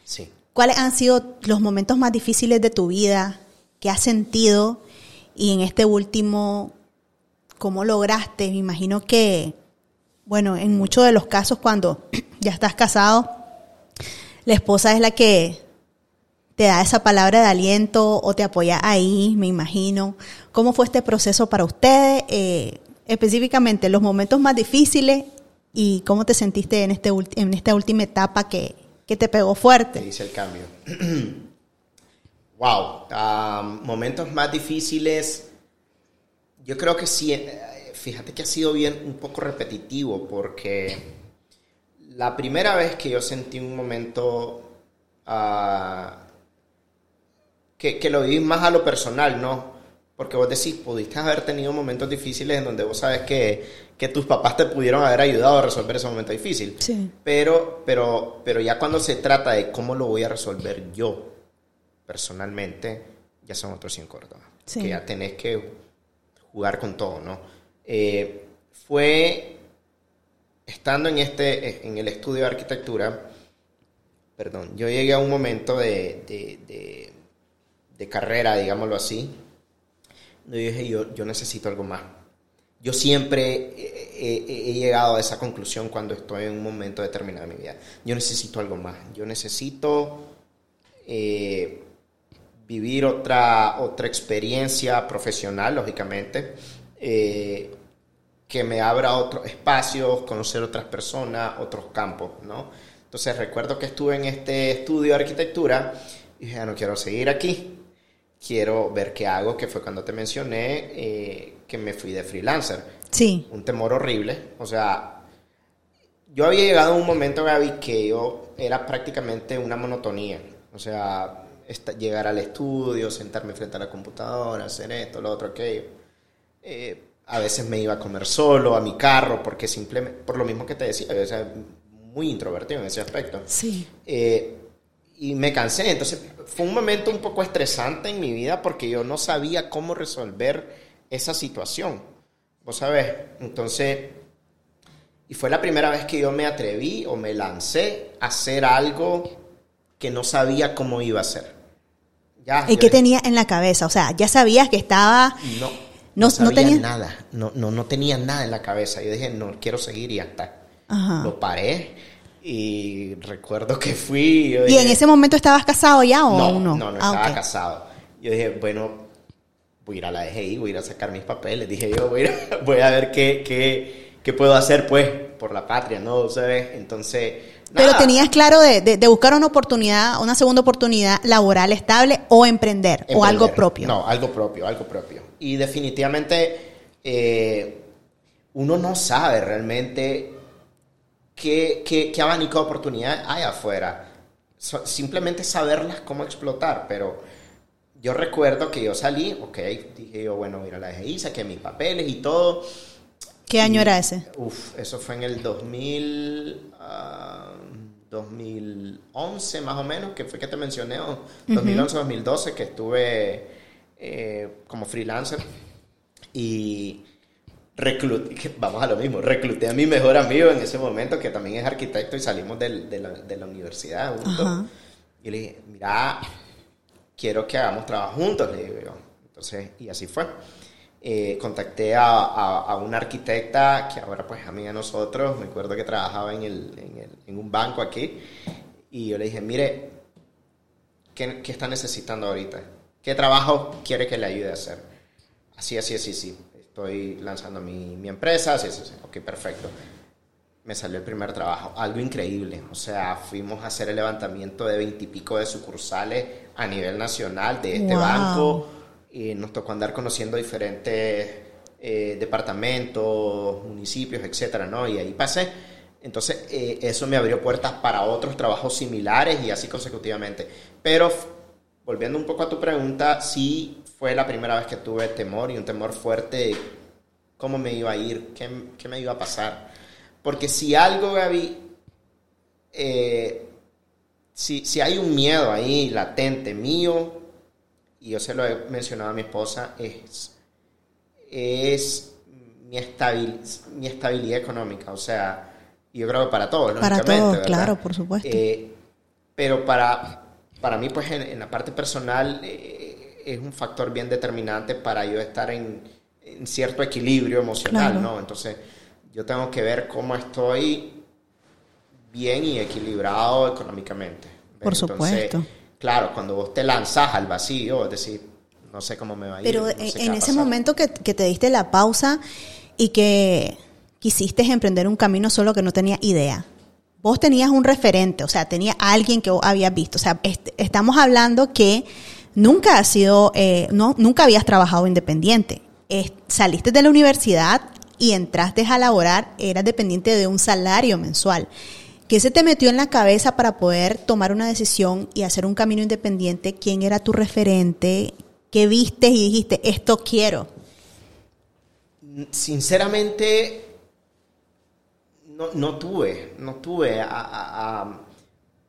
Speaker 2: Sí.
Speaker 1: ¿Cuáles han sido los momentos más difíciles de tu vida? ¿Qué has sentido? Y en este último, ¿cómo lograste? Me imagino que, bueno, en muchos de los casos cuando ya estás casado, la esposa es la que te da esa palabra de aliento o te apoya ahí, me imagino. ¿Cómo fue este proceso para ustedes? Eh, específicamente, los momentos más difíciles y cómo te sentiste en, este, en esta última etapa que, que te pegó fuerte.
Speaker 2: Te hice el cambio. wow. momentos más difíciles. Yo creo que sí. Eh, fíjate que ha sido bien un poco repetitivo porque la primera vez que yo sentí un momento uh, que, que, lo viví más a lo personal, ¿no? Porque vos decís, pudiste haber tenido momentos difíciles en donde vos sabes que, que tus papás te pudieron haber ayudado a resolver ese momento difícil.
Speaker 1: Sí.
Speaker 2: Pero, pero, pero ya cuando se trata de cómo lo voy a resolver yo personalmente, ya son otros 100 Sí. Que ya tenés que jugar con todo, ¿no? Eh, fue estando en, este, en el estudio de arquitectura, perdón, yo llegué a un momento de, de, de, carrera, digámoslo así, donde yo dije, yo, yo necesito algo más. Yo siempre he, llegado a esa conclusión cuando estoy en un momento determinado de mi vida. Yo necesito algo más. Yo necesito eh, vivir otra, otra experiencia profesional, lógicamente. Eh, que me abra otros espacios, conocer otras personas, otros campos, ¿no? Entonces recuerdo que estuve en este estudio de arquitectura y dije, ya no quiero seguir aquí, quiero ver qué hago, que fue cuando te mencioné eh, que me fui de freelancer.
Speaker 1: Sí.
Speaker 2: Un temor horrible, o sea, yo había llegado a un momento, Gaby, que yo era prácticamente una monotonía, o sea, llegar al estudio, sentarme frente a la computadora, hacer esto, lo otro, aquello. Eh, a veces me iba a comer solo, a mi carro, porque simplemente, por lo mismo que te decía, yo era muy introvertido en ese aspecto.
Speaker 1: Sí.
Speaker 2: Eh, y me cansé, entonces fue un momento un poco estresante en mi vida porque yo no sabía cómo resolver esa situación. Vos sabés, entonces, y fue la primera vez que yo me atreví o me lancé a hacer algo que no sabía cómo iba a hacer.
Speaker 1: Ya, ¿Y qué tenía en la cabeza? O sea, ya sabías que estaba...
Speaker 2: No no, no, tenía nada, no, no, no tenía nada en la cabeza. Yo dije, no, quiero seguir y hasta Lo paré y recuerdo que fui.
Speaker 1: ¿Y en ese momento estabas casado ya o
Speaker 2: no?
Speaker 1: No,
Speaker 2: no, no ah, estaba casado. Yo dije, bueno, voy a ir a la DGI, voy a ir a sacar mis papeles. Dije yo, voy a, voy a ver qué, qué, qué puedo hacer, pues, por la patria, ¿no? ¿Sabes? Entonces
Speaker 1: pero tenías claro de, buscar una oportunidad, una segunda oportunidad laboral estable o emprender, o algo propio.
Speaker 2: No, algo propio, algo propio. Y definitivamente eh, uno no sabe realmente qué, qué, abanico de oportunidad hay afuera. simplemente saberlas cómo explotar, pero yo recuerdo que yo salí, ok, dije yo, bueno, mira, la DGI, saqué mis papeles y todo.
Speaker 1: ¿Qué año era ese?
Speaker 2: Uf, eso fue en el 2000... 2011 más o menos, que fue que te mencioné, 2011-2012, que estuve eh, como freelancer y recluté, vamos a lo mismo, recluté a mi mejor amigo en ese momento, que también es arquitecto y salimos de, la, de, la, universidad juntos. Y le dije, mira, quiero que hagamos trabajo juntos, le digo Entonces, y así fue. Eh, contacté a, a, una arquitecta que ahora pues amiga de nosotros, me acuerdo que trabajaba en, el, en, el, en un banco aquí, y yo le dije, mire, ¿qué, ¿qué, está necesitando ahorita? ¿Qué trabajo quiere que le ayude a hacer? Así, así, así, sí. Estoy lanzando mi, mi empresa, así, así, así. Ok, perfecto. Me salió el primer trabajo, algo increíble. O sea, fuimos a hacer el levantamiento de veintipico de sucursales a nivel nacional de este banco y nos tocó andar conociendo diferentes eh, departamentos, municipios, etcétera, ¿no? Y ahí pasé. Entonces, eh, eso me abrió puertas para otros trabajos similares y así consecutivamente. Pero, volviendo un poco a tu pregunta, sí fue la primera vez que tuve temor y un temor fuerte de cómo me iba a ir, qué, qué me iba a pasar. Porque si algo, Gaby, eh, si, si hay un miedo ahí latente mío, y yo se lo he mencionado a mi esposa, es, es mi, estabil, mi estabilidad económica. O sea, yo creo que para todos,
Speaker 1: Para todos, claro, por supuesto.
Speaker 2: Eh, pero para, para mí, pues en, la parte personal, eh, es un factor bien determinante para yo estar en, cierto equilibrio emocional, ¿no? Entonces, yo tengo que ver cómo estoy bien y equilibrado económicamente.
Speaker 1: Por supuesto.
Speaker 2: Claro, cuando vos te lanzas al vacío, es decir, no sé cómo me va a ir.
Speaker 1: Pero en ese momento que, que, te diste la pausa y que quisiste emprender un camino solo que no tenía idea, vos tenías un referente, o sea, tenía alguien que vos habías visto. O sea, estamos hablando que nunca has sido, eh, no, nunca habías trabajado independiente. saliste de la universidad y entraste a laborar, eras dependiente de un salario mensual. ¿Qué se te metió en la cabeza para poder tomar una decisión y hacer un camino independiente? ¿Quién era tu referente? ¿Qué viste y dijiste, esto quiero?
Speaker 2: Sinceramente, no, tuve, no tuve a,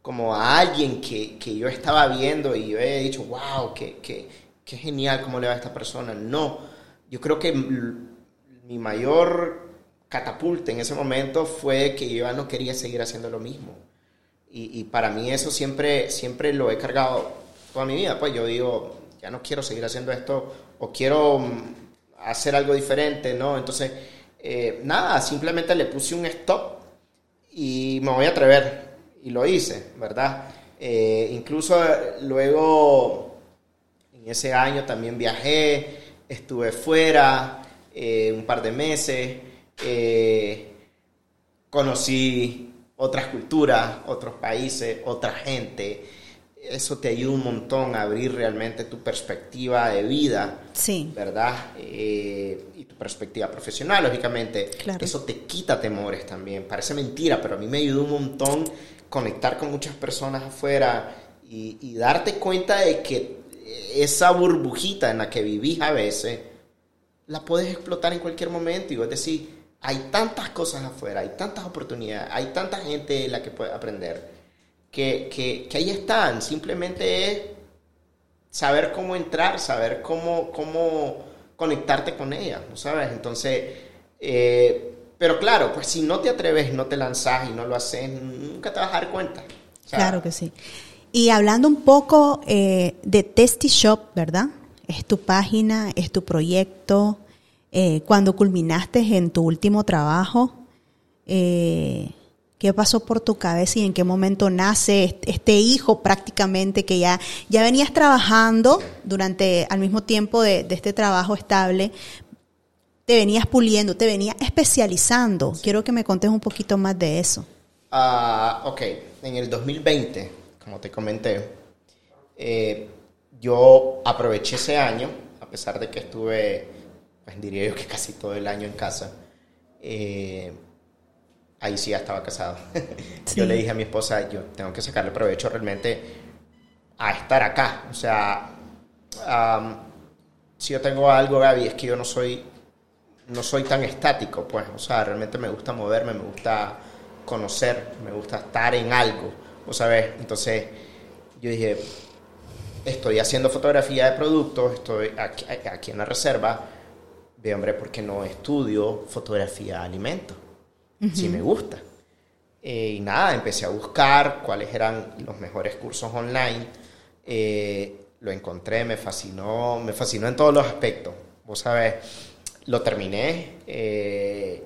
Speaker 2: como a alguien que, yo estaba viendo y yo he dicho, wow, qué, qué genial cómo le va a esta persona. No, yo creo que mi mayor catapulta en ese momento fue que yo ya no quería seguir haciendo lo mismo. Y, para mí eso siempre, siempre lo he cargado toda mi vida. Pues yo digo, ya no quiero seguir haciendo esto o quiero mm, hacer algo diferente, ¿no? Entonces, eh, nada, simplemente le puse un stop y me voy a atrever. Y lo hice, ¿verdad? Eh, incluso luego, en ese año también viajé, estuve fuera eh, un par de meses. Eh, conocí otras culturas, otros países, otra gente. Eso te ayuda un montón a abrir realmente tu perspectiva de vida,
Speaker 1: sí.
Speaker 2: ¿verdad? Eh, y tu perspectiva profesional, lógicamente. Eso te quita temores también. Parece mentira, pero a mí me ayudó un montón conectar con muchas personas afuera y, y darte cuenta de que esa burbujita en la que vivís a veces, la puedes explotar en cualquier momento. Y es decir, hay tantas cosas afuera, hay tantas oportunidades, hay tanta gente de la que puede aprender, que, que, ahí están. Simplemente es saber cómo entrar, saber cómo, cómo conectarte con ella, ¿no sabes? Entonces, eh, pero claro, pues si no te atreves, no te lanzas y no lo haces, nunca te vas a dar cuenta.
Speaker 1: claro que sí. Y hablando un poco eh, de Testy Shop, ¿verdad? Es tu página, es tu proyecto, eh, cuando culminaste en tu último trabajo, eh, ¿qué pasó por tu cabeza y en qué momento nace este hijo prácticamente que ya, ya venías trabajando durante, al mismo tiempo de, este trabajo estable? Te venías puliendo, te venías especializando. Quiero que me contes un poquito más de eso.
Speaker 2: Ah, ok, en el 2020, como te comenté, eh, yo aproveché ese año, a pesar de que estuve pues diría yo que casi todo el año en casa. Eh, ahí sí ya estaba casado. Yo le dije a mi esposa, yo tengo que sacarle provecho realmente a estar acá. O sea, si yo tengo algo, Gaby, es que yo no soy, no soy tan estático, pues. O sea, realmente me gusta moverme, me gusta conocer, me gusta estar en algo, ¿o sabes? Entonces, yo dije, estoy haciendo fotografía de productos, estoy aquí, aquí en la reserva, de hombre, porque no estudio fotografía de alimentos. Si me gusta. Eh, y nada, empecé a buscar cuáles eran los mejores cursos online. Eh, lo encontré, me fascinó, me fascinó en todos los aspectos. Vos sabés, lo terminé eh,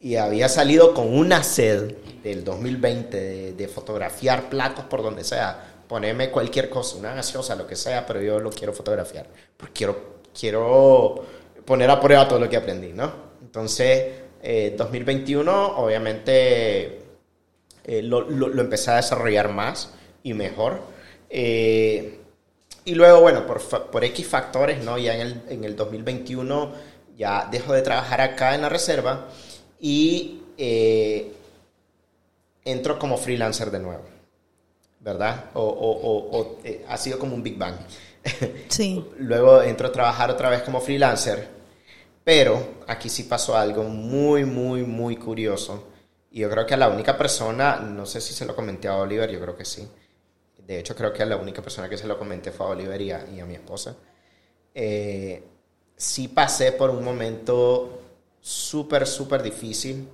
Speaker 2: y había salido con una sed del 2020 de, de, fotografiar platos por donde sea. Ponerme cualquier cosa, una gaseosa, lo que sea, pero yo lo quiero fotografiar. Porque quiero, quiero poner a prueba todo lo que aprendí, ¿no? Entonces, 2021, eh, obviamente, eh, lo, lo, empecé a desarrollar más y mejor. Eh, y luego, bueno, por, por, X factores, ¿no? Ya en el, en el 2021 ya dejo de trabajar acá en la reserva y entro como freelancer de nuevo, ¿verdad? O, o, o ha sido como un Big Bang.
Speaker 1: Sí.
Speaker 2: Luego entro a trabajar otra vez como freelancer, pero aquí sí pasó algo muy, muy, muy curioso. Y yo creo que a la única persona, no sé si se lo comenté a Oliver, yo creo que sí. De hecho, creo que a la única persona que se lo comenté fue a Oliver y a, mi esposa. Eh, sí pasé por un momento súper, súper difícil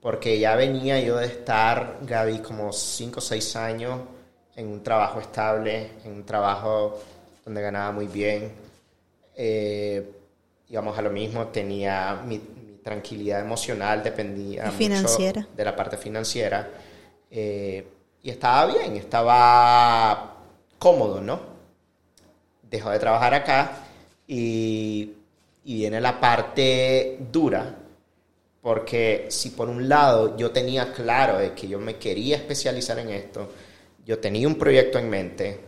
Speaker 2: porque ya venía yo de estar, Gaby, como 5 o 6 años en un trabajo estable, en un trabajo donde ganaba muy bien. Eh, íbamos a lo mismo, tenía mi, tranquilidad emocional, dependía
Speaker 1: financiera.
Speaker 2: mucho de la parte financiera. Eh, y estaba bien, estaba cómodo, ¿no? Dejó de trabajar acá y, y viene la parte dura, porque si por un lado yo tenía claro de que yo me quería especializar en esto, yo tenía un proyecto en mente,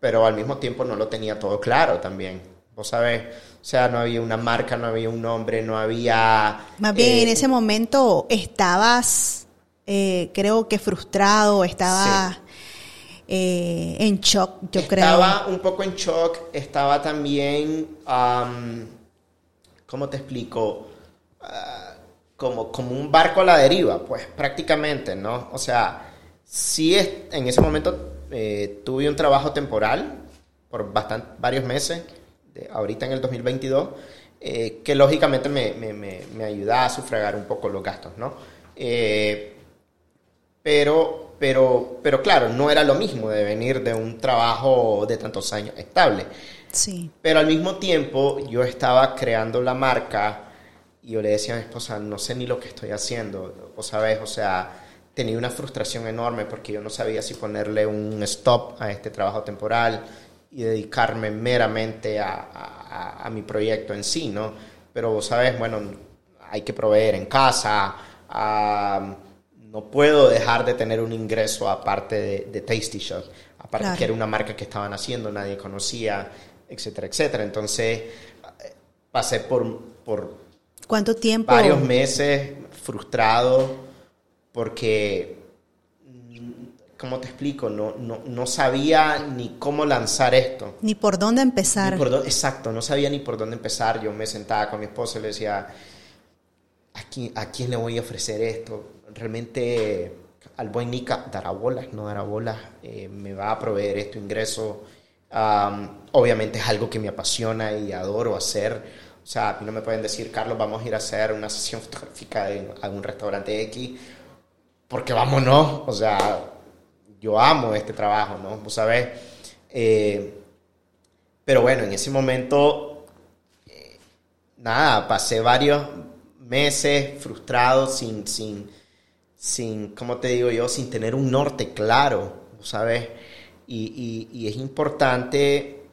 Speaker 2: pero al mismo tiempo no lo tenía todo claro también. Vos sabés, o sea, no había una marca, no había un nombre, no había...
Speaker 1: Más bien en eh, ese momento estabas, eh, creo que frustrado, estabas eh, en shock, yo creo.
Speaker 2: Estaba un poco en shock, estaba también, ¿cómo te explico? Ah, como, como un barco a la deriva, pues prácticamente, ¿no? O sea, sí es, en ese momento tuve un trabajo temporal por bastante, varios meses ahorita en el 2022, eh, que lógicamente me, me, me, ayuda a sufragar un poco los gastos, ¿no? Eh, pero, pero, pero claro, no era lo mismo de venir de un trabajo de tantos años estable.
Speaker 1: Sí.
Speaker 2: Pero al mismo tiempo yo estaba creando la marca y yo le decía a mi esposa, no sé ni lo que estoy haciendo, o sabes, o sea, tenía una frustración enorme porque yo no sabía si ponerle un stop a este trabajo temporal, y dedicarme meramente a, a, mi proyecto en sí, ¿no? Pero, ¿sabes? Bueno, hay que proveer en casa, no puedo dejar de tener un ingreso aparte de, de Tasty Shop, aparte que era una marca que estaban haciendo, nadie conocía, etcétera, etcétera. Entonces, pasé por, por
Speaker 1: ¿Cuánto tiempo?
Speaker 2: Varios meses frustrado porque ¿cómo te explico? No, no, no, sabía ni cómo lanzar esto.
Speaker 1: Ni por dónde empezar.
Speaker 2: exacto, no sabía ni por dónde empezar. Yo me sentaba con mi esposa y le decía, ¿a quién, ¿a quién le voy a ofrecer esto? Realmente al buen Nica dará bolas, no dará bolas, eh, me va a proveer esto ingreso. obviamente es algo que me apasiona y adoro hacer. O sea, no me pueden decir, Carlos, vamos a ir a hacer una sesión fotográfica en algún restaurante X, porque vámonos. O sea, yo amo este trabajo, ¿no? Vos sabés. Eh, pero bueno, en ese momento, eh, nada, pasé varios meses frustrado, sin, sin, sin, ¿cómo te digo yo? Sin tener un norte claro, ¿sabes? Y, y, es importante,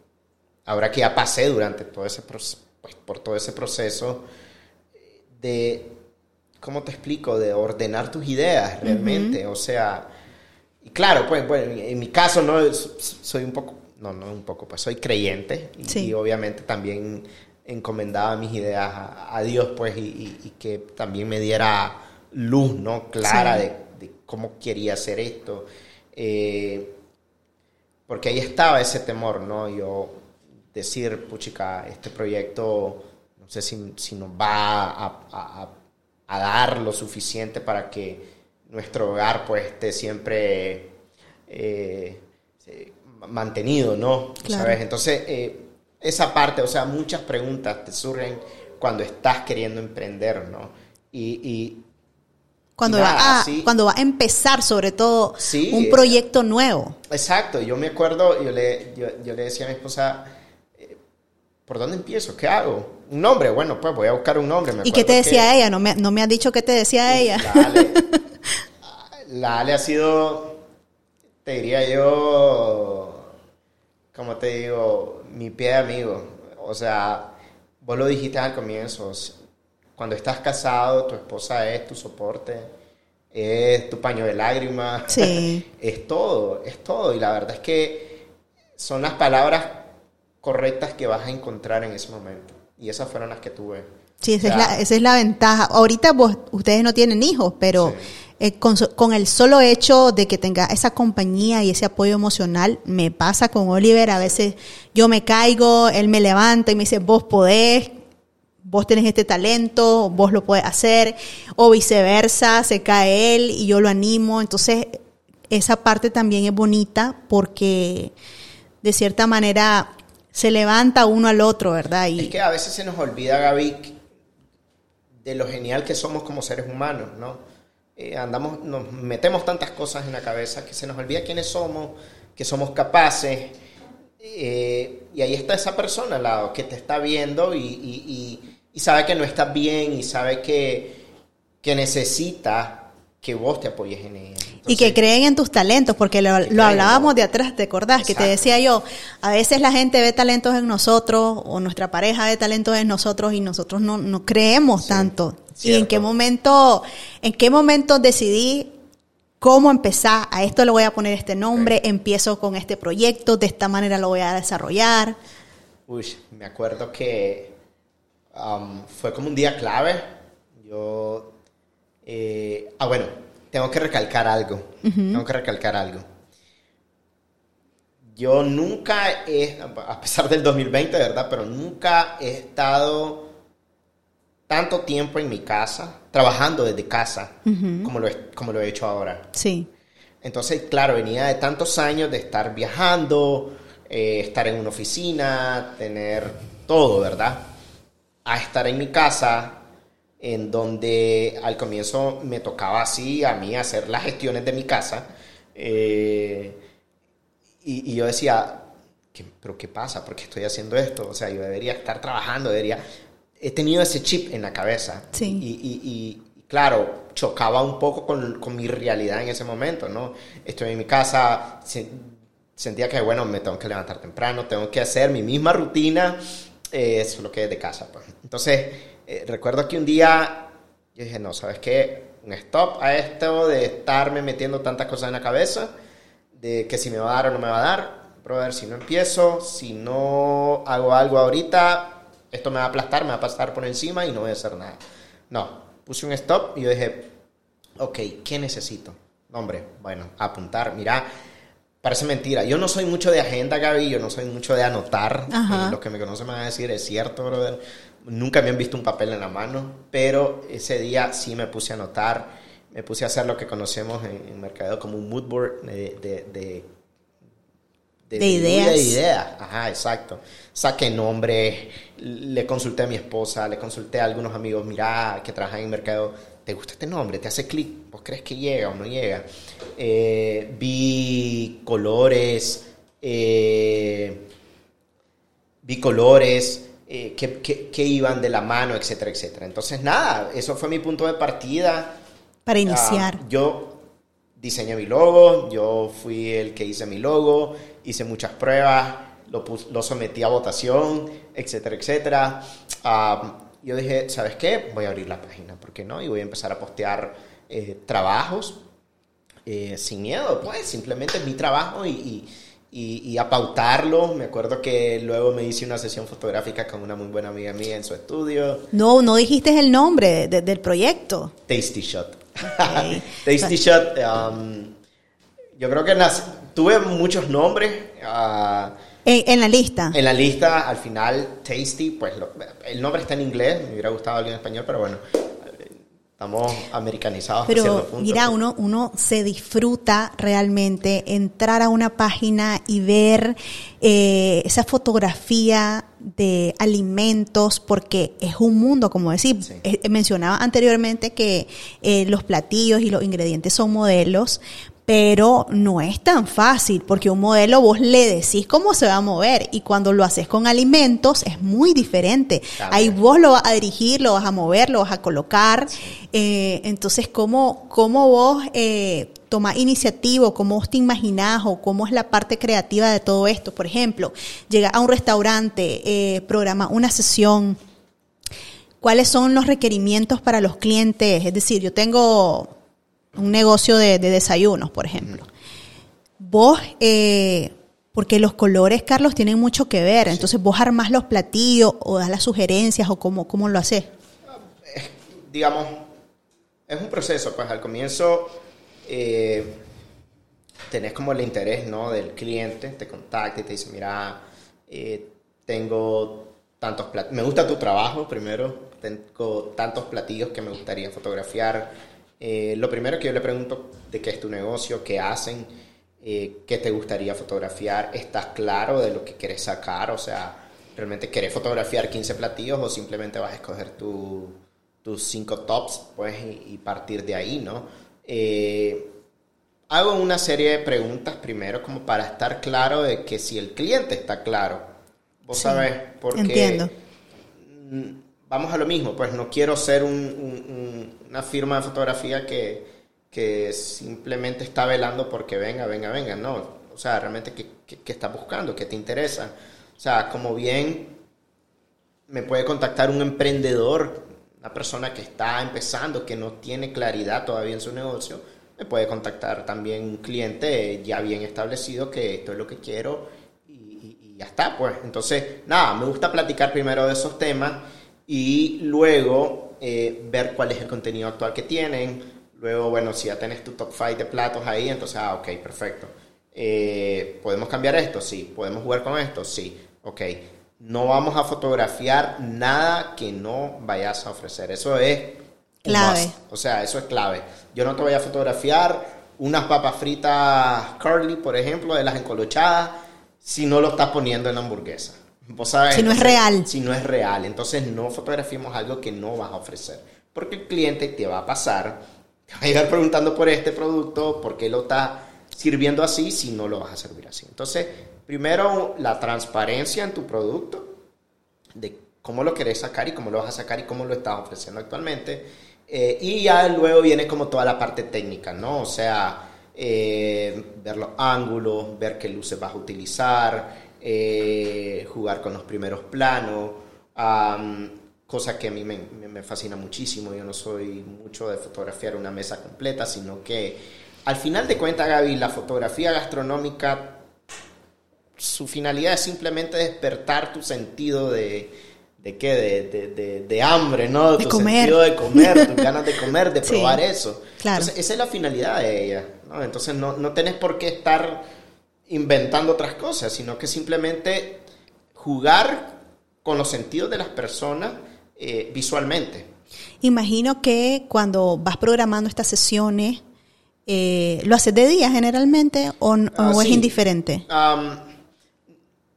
Speaker 2: ahora que ya pasé durante todo ese proceso, pues, por todo ese proceso, de, ¿cómo te explico? De ordenar tus ideas realmente, o sea y claro, pues, bueno, en mi caso no soy un poco, no, no un poco, pues soy creyente y, obviamente también encomendaba mis ideas a, Dios, pues, y, que también me diera luz, ¿no? Clara de, cómo quería hacer esto. Eh, porque ahí estaba ese temor, ¿no? Yo decir, puchica, este proyecto, no sé si, si nos va a, a dar lo suficiente para que nuestro hogar pues esté siempre eh, mantenido, ¿no? ¿Sabes? Entonces, eh, esa parte, o sea, muchas preguntas te surgen cuando estás queriendo emprender, ¿no? Y,
Speaker 1: cuando, va a, cuando va a empezar, sobre todo, un proyecto nuevo.
Speaker 2: Exacto, yo me acuerdo, yo le, yo, le decía a mi esposa, eh, ¿por dónde empiezo? ¿Qué hago? Un nombre, bueno, pues voy a buscar un nombre.
Speaker 1: ¿Y qué te decía ella? ¿No me, ¿No me has dicho qué te decía ella?
Speaker 2: La Ale ha sido, te diría yo, como te digo, mi pie de amigo. O sea, vos lo dijiste al comienzo, cuando estás casado, tu esposa es tu soporte, es tu paño de lágrimas,
Speaker 1: sí.
Speaker 2: es todo, es todo. Y la verdad es que son las palabras correctas que vas a encontrar en ese momento. Y esas fueron las que tuve.
Speaker 1: Sí, esa, es, la, esa es la ventaja. Ahorita vos, ustedes no tienen hijos, pero eh, con, el solo hecho de que tenga esa compañía y ese apoyo emocional, me pasa con Oliver, a veces yo me caigo, él me levanta y me dice, vos podés, vos tenés este talento, vos lo puedes hacer, o viceversa, se cae él y yo lo animo, entonces esa parte también es bonita porque de cierta manera se levanta uno al otro, ¿verdad?
Speaker 2: Y es que a veces se nos olvida, Gaby, de lo genial que somos como seres humanos, ¿no? Eh, andamos, nos metemos tantas cosas en la cabeza que se nos olvida quiénes somos, que somos capaces. Eh, y ahí está esa persona al lado que te está viendo y, sabe que no estás bien y sabe que, que necesita que vos te apoyes en ella.
Speaker 1: Y que creen en tus talentos, porque lo, hablábamos de atrás, ¿te acordás? Que te decía yo, a veces la gente ve talentos en nosotros o nuestra pareja ve talentos en nosotros y nosotros no, no creemos tanto. ¿Y en qué momento, en qué momento decidí cómo empezar? A esto le voy a poner este nombre, empiezo con este proyecto, de esta manera lo voy a desarrollar.
Speaker 2: Uy, me acuerdo que um, fue como un día clave. Yo eh, ah, bueno, tengo que recalcar algo. Tengo que recalcar algo. Yo nunca he, a pesar del 2020, ¿verdad? Pero nunca he estado tanto tiempo en mi casa, trabajando desde casa, como, lo he, como lo he hecho ahora.
Speaker 1: Sí.
Speaker 2: Entonces, claro, venía de tantos años de estar viajando, eh, estar en una oficina, tener todo, ¿verdad? A estar en mi casa en donde al comienzo me tocaba así a mí hacer las gestiones de mi casa. Eh, y, yo decía, ¿pero qué pasa? ¿Por qué estoy haciendo esto? O sea, yo debería estar trabajando, debería... He tenido ese chip en la cabeza.
Speaker 1: Sí.
Speaker 2: Y, claro, chocaba un poco con, con, mi realidad en ese momento, ¿no? Estoy en mi casa, sentía que, bueno, me tengo que levantar temprano, tengo que hacer mi misma rutina, eh, eso es lo que es de casa, pues. Entonces, eh, recuerdo que un día yo dije, no, ¿sabes qué? Un stop a esto de estarme metiendo tantas cosas en la cabeza, de que si me va a dar o no me va a dar. ver si no empiezo, si no hago algo ahorita, esto me va a aplastar, me va a pasar por encima y no voy a hacer nada. No, puse un stop y yo dije, ok, ¿qué necesito? Hombre, bueno, apuntar, mira, parece mentira. Yo no soy mucho de agenda, Gaby, yo no soy mucho de anotar. Eh, los que me conocen me van a decir, es cierto, brother. Nunca me han visto un papel en la mano, pero ese día sí me puse a anotar, me puse a hacer lo que conocemos en, el mercado como un mood board de,
Speaker 1: de, de, ideas.
Speaker 2: De ideas. Ajá, exacto. Saqué nombre, le consulté a mi esposa, le consulté a algunos amigos, mira, que trabajan en mercado, ¿te gusta este nombre? ¿Te hace clic? ¿Vos crees que llega o no llega? Eh, vi colores, eh, vi colores, eh, que, iban de la mano, etcétera, etcétera. Entonces, nada, eso fue mi punto de partida.
Speaker 1: Para iniciar.
Speaker 2: Ah, yo diseñé mi logo, yo fui el que hice mi logo, hice muchas pruebas, lo, lo sometí a votación, etcétera, etcétera. Ah, yo dije, ¿sabes qué? Voy a abrir la página, ¿por qué no? Y voy a empezar a postear eh, trabajos eh, sin miedo, pues simplemente mi trabajo y y, a pautarlo. Me acuerdo que luego me hice una sesión fotográfica con una muy buena amiga mía en su estudio.
Speaker 1: No, no dijiste el nombre del proyecto.
Speaker 2: Tasty Shot. Tasty Shot. Um, yo creo que tuve muchos nombres. Uh,
Speaker 1: en, la lista.
Speaker 2: En la lista, al final, Tasty, pues el nombre está en inglés, me hubiera gustado algo en español, pero bueno, Estamos americanizados.
Speaker 1: Pero mira, uno, uno se disfruta realmente entrar a una página y ver eh, esa fotografía de alimentos, porque es un mundo, como decir, eh, mencionaba anteriormente que eh, los platillos y los ingredientes son modelos, pero no es tan fácil porque un modelo vos le decís cómo se va a mover y cuando lo haces con alimentos es muy diferente. Ahí vos lo vas a dirigir, lo vas a mover, lo vas a colocar. Eh, entonces, ¿cómo, cómo vos eh, tomás iniciativa, cómo vos te imaginás o cómo es la parte creativa de todo esto? Por ejemplo, llega a un restaurante, eh, programa una sesión. ¿Cuáles son los requerimientos para los clientes? Es decir, yo tengo un negocio de, desayunos, por ejemplo. Vos, eh, porque los colores, Carlos, tienen mucho que ver. Entonces, vos armás los platillos o das las sugerencias o cómo, cómo lo haces.
Speaker 2: digamos, es un proceso. Pues al comienzo eh, tenés como el interés ¿no? del cliente, te contacta y te dice, mira, eh, tengo tantos platillos. Me gusta tu trabajo primero. Tengo tantos platillos que me gustaría fotografiar eh, lo primero que yo le pregunto de qué es tu negocio, qué hacen, eh, qué te gustaría fotografiar, ¿estás claro de lo que quieres sacar? O sea, ¿realmente querés fotografiar 15 platillos o simplemente vas a escoger tu, tus cinco tops, pues, y, partir de ahí, ¿no? Eh, hago una serie de preguntas primero como para estar claro de que si el cliente está claro, vos sabés, porque...
Speaker 1: Entiendo.
Speaker 2: Vamos a lo mismo, pues no quiero ser una firma de fotografía que, que, simplemente está velando porque venga, venga, venga, no. O sea, realmente, ¿qué, qué, qué estás buscando? ¿Qué te interesa? O sea, como bien me puede contactar un emprendedor, una persona que está empezando, que no tiene claridad todavía en su negocio, me puede contactar también un cliente ya bien establecido que esto es lo que quiero y, ya está, pues. Entonces, nada, me gusta platicar primero de esos temas y luego eh, ver cuál es el contenido actual que tienen. Luego, bueno, si ya tenés tu top 5 de platos ahí, entonces, ah, ok, perfecto. Eh, ¿Podemos cambiar esto? Sí. ¿Podemos jugar con esto? Sí. Ok no vamos a fotografiar nada que no vayas a ofrecer. Eso es
Speaker 1: clave.
Speaker 2: O sea, eso es clave. Yo no te voy a fotografiar unas papas fritas curly, por ejemplo, de las encolochadas, si no lo estás poniendo en la hamburguesa. ¿Vos sabes?
Speaker 1: Si no es real.
Speaker 2: Si no es real. Entonces no fotografiemos algo que no vas a ofrecer. Porque el cliente te va a pasar, te va a llegar preguntando por este producto, por qué lo está sirviendo así si no lo vas a servir así. Entonces, primero la transparencia en tu producto, de cómo lo querés sacar y cómo lo vas a sacar y cómo lo estás ofreciendo actualmente. Eh, y ya luego viene como toda la parte técnica, ¿no? O sea, eh, ver los ángulos, ver qué luces vas a utilizar, eh, jugar con los primeros planos, cosa que a mí me, me, fascina muchísimo. Yo no soy mucho de fotografiar una mesa completa, sino que al final de cuentas, Gaby, la fotografía gastronómica su finalidad es simplemente despertar tu sentido de, de qué, de, de, hambre, ¿no?
Speaker 1: De
Speaker 2: tu
Speaker 1: comer.
Speaker 2: sentido de comer, tus ganas de comer, de probar eso.
Speaker 1: Claro.
Speaker 2: Entonces, esa es la finalidad de ella, ¿no? Entonces, no, no tenés por qué estar inventando otras cosas, sino que simplemente jugar con los sentidos de las personas eh, visualmente.
Speaker 1: Imagino que cuando vas programando estas sesiones, eh, ¿lo haces de día generalmente o,
Speaker 2: ah,
Speaker 1: es indiferente?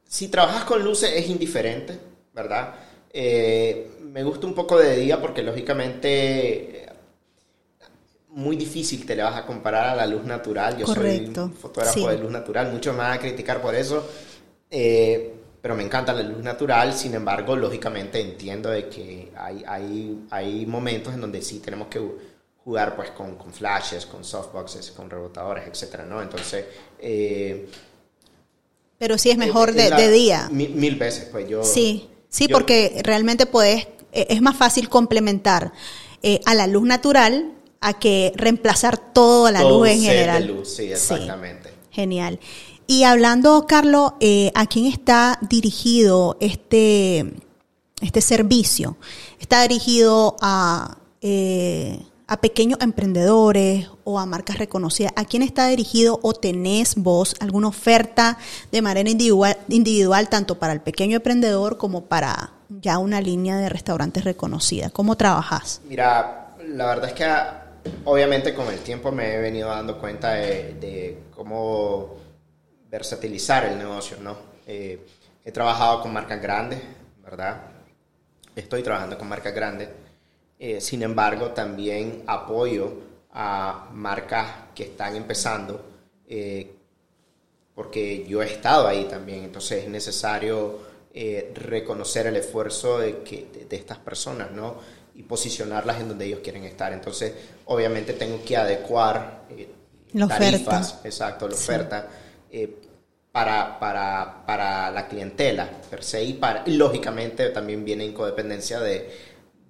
Speaker 2: Si trabajas con luces es indiferente, ¿verdad? Eh, me gusta un poco de día porque lógicamente muy difícil te le vas a comparar a la luz natural. Yo soy fotógrafo de luz natural, muchos me van a criticar por eso, eh, pero me encanta la luz natural. Sin embargo, lógicamente entiendo de que hay, hay, hay momentos en donde sí tenemos que jugar pues con, con flashes, con softboxes, con rebotadores, etcétera, ¿no? Entonces, eh,
Speaker 1: pero sí es mejor de, día.
Speaker 2: Mil, veces, pues yo.
Speaker 1: Sí, sí, porque realmente puedes, e, es más fácil complementar eh, a la luz natural a que reemplazar toda la luz en general.
Speaker 2: De luz, sí, exactamente.
Speaker 1: genial. Y hablando, Carlos, eh, ¿a quién está dirigido este, este servicio? ¿Está dirigido a eh, a pequeños emprendedores o a marcas reconocidas? ¿A quién está dirigido o tenés vos alguna oferta de manera individual, individual tanto para el pequeño emprendedor como para ya una línea de restaurantes reconocida? ¿Cómo trabajas?
Speaker 2: Mira, la verdad es que obviamente con el tiempo me he venido dando cuenta de, cómo versatilizar el negocio, ¿no? Eh, he trabajado con marcas grandes, ¿verdad? Estoy trabajando con marcas grandes eh, sin embargo, también apoyo a marcas que están empezando, eh, porque yo he estado ahí también, entonces es necesario reconocer el esfuerzo de, que, de, estas personas, ¿no? Y posicionarlas en donde ellos quieren estar. Entonces, obviamente tengo que adecuar
Speaker 1: la
Speaker 2: tarifas, exacto, la oferta. Para, para, para, la clientela per se y, para, y lógicamente también viene en codependencia de,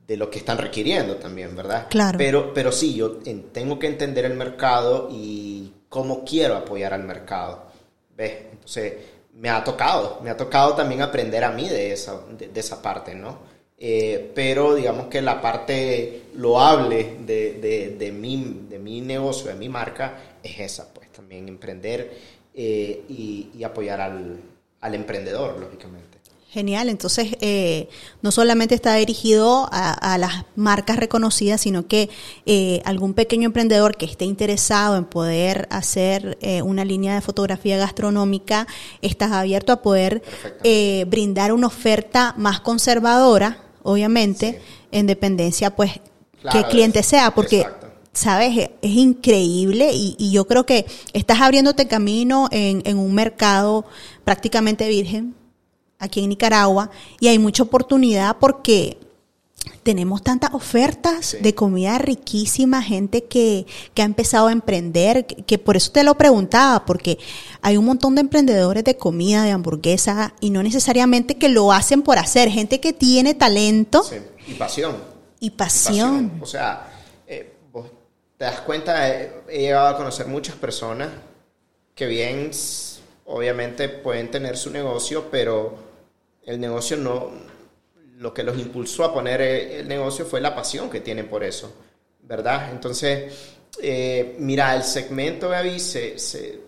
Speaker 2: de lo que están requiriendo también, ¿verdad?
Speaker 1: Claro.
Speaker 2: Pero, pero sí, yo tengo que entender el mercado y cómo quiero apoyar al mercado. ¿Ves? Entonces, me ha tocado, me ha tocado también aprender a mí de esa, de, esa parte, ¿no? Eh, pero digamos que la parte loable de, de, de, mi, de mi negocio, de mi marca, es esa, pues también emprender eh, y, y, apoyar al, al emprendedor, lógicamente.
Speaker 1: Genial, entonces eh, no solamente está dirigido a, las marcas reconocidas, sino que eh, algún pequeño emprendedor que esté interesado en poder hacer eh, una línea de fotografía gastronómica, estás abierto a poder brindar una oferta más conservadora, obviamente, en dependencia pues qué cliente sea, porque... sabes, es, increíble y, y, yo creo que estás abriéndote camino en, en, un mercado prácticamente virgen aquí en Nicaragua y hay mucha oportunidad porque tenemos tantas ofertas de comida riquísima, gente que, que, ha empezado a emprender, que, por eso te lo preguntaba, porque hay un montón de emprendedores de comida, de hamburguesa, y no necesariamente que lo hacen por hacer, gente que tiene talento.
Speaker 2: Y pasión.
Speaker 1: Y pasión.
Speaker 2: O sea, eh, vos te das cuenta, he, he llegado a conocer muchas personas que bien, obviamente pueden tener su negocio, pero el negocio no lo que los impulsó a poner el negocio fue la pasión que tienen por eso, ¿verdad? Entonces, eh, mira, el segmento, Gaby, se, se,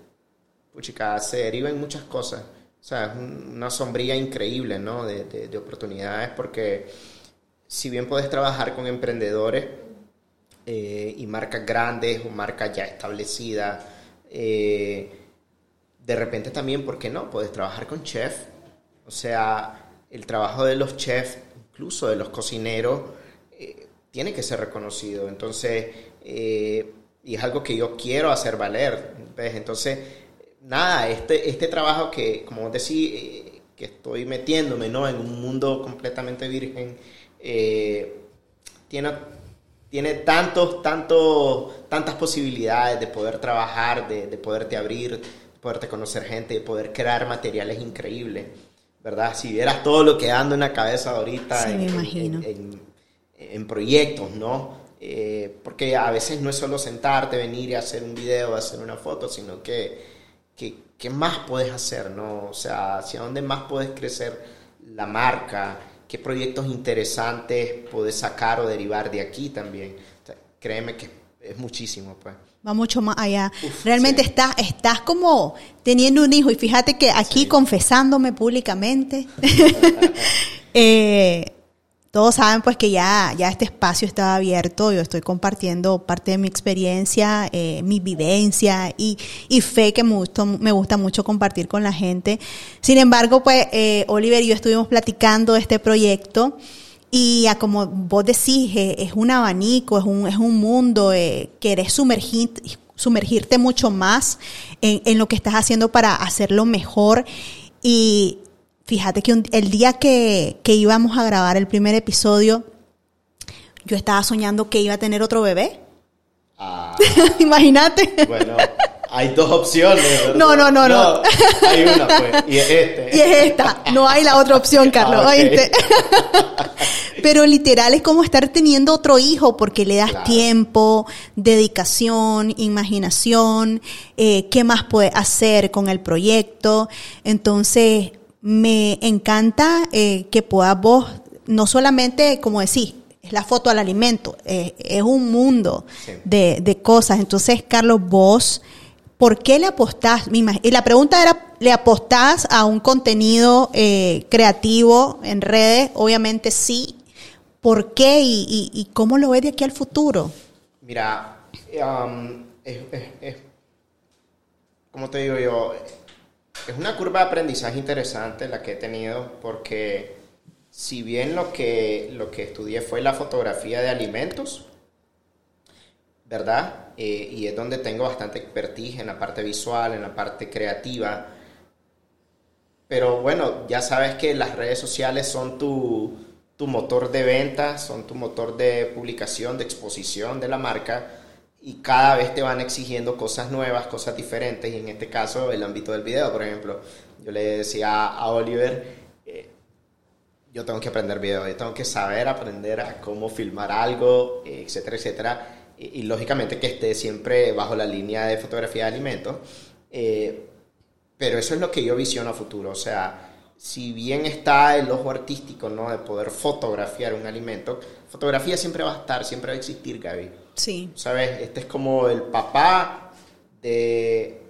Speaker 2: se deriva en muchas cosas. O sea, es una sombría increíble, ¿no? De, de, oportunidades, porque si bien puedes trabajar con emprendedores eh, y marcas grandes o marcas ya establecidas, eh, de repente también, ¿por qué no? Puedes trabajar con chef. O sea, el trabajo de los chefs, incluso de los cocineros, eh, tiene que ser reconocido. Entonces, eh, y es algo que yo quiero hacer valer. Entonces, nada, este, este trabajo que, como decía, eh, que estoy metiéndome ¿no? en un mundo completamente virgen, tiene, tiene tantos, tantos, tantas posibilidades de poder trabajar, de, de poderte abrir, de poderte conocer gente, de poder crear materiales increíbles. ¿Verdad? Si vieras todo lo que ando en la cabeza ahorita en, En, proyectos, ¿no? Eh, porque a veces no es solo sentarte, venir y hacer un video, hacer una foto, sino que, ¿qué más puedes hacer, ¿no? O sea, hacia dónde más puedes crecer la marca, qué proyectos interesantes puedes sacar o derivar de aquí también. créeme que es muchísimo, pues
Speaker 1: va mucho más allá. Realmente estás, estás como teniendo un hijo y fíjate que aquí confesándome públicamente, eh, todos saben pues que ya, ya este espacio está abierto, yo estoy compartiendo parte de mi experiencia, eh, mi vivencia y, y fe que me, me gusta mucho compartir con la gente. Sin embargo, pues eh, Oliver y yo estuvimos platicando de este proyecto. Y a como vos decís, eh, es un abanico, es un, es un mundo, eh, querés sumergir, sumergirte mucho más en, en, lo que estás haciendo para hacerlo mejor. Y fíjate que el día que, que íbamos a grabar el primer episodio, yo estaba soñando que iba a tener otro bebé. Ah, Imagínate.
Speaker 2: Bueno, hay dos opciones. ¿verdad?
Speaker 1: No, no, no, no,
Speaker 2: Hay una, pues. Y es este.
Speaker 1: Y es esta. No hay la otra opción, Carlos. Ah, Pero literal es como estar teniendo otro hijo porque le das tiempo, dedicación, imaginación, eh, qué más puedes hacer con el proyecto. Entonces, me encanta eh, que puedas vos, no solamente, como decís, es la foto al alimento, eh, es un mundo de, de cosas. Entonces, Carlos, vos ¿por qué le apostás? Y la pregunta era, ¿le apostás a un contenido eh, creativo en redes? Obviamente sí. ¿Por qué y, cómo lo ves de aquí al futuro?
Speaker 2: Mira, um, es, te digo yo, es una curva de aprendizaje interesante la que he tenido porque si bien lo que, lo que estudié fue la fotografía de alimentos, ¿verdad? Eh, y es donde tengo bastante expertise en la parte visual, en la parte creativa. Pero bueno, ya sabes que las redes sociales son tu, tu motor de venta, son tu motor de publicación, de exposición de la marca y cada vez te van exigiendo cosas nuevas, cosas diferentes y en este caso el ámbito del video, por ejemplo, yo le decía a Oliver, eh, yo tengo que aprender video, yo tengo que saber aprender a cómo filmar algo, etcétera, etcétera y, lógicamente que esté siempre bajo la línea de fotografía de alimentos. Eh, pero eso es lo que yo visiono a futuro. O sea, si bien está el ojo artístico, ¿no? De poder fotografiar un alimento, fotografía siempre va a estar, siempre va a existir, Gaby.
Speaker 1: Sí.
Speaker 2: ¿Sabes? Este es como el papá de,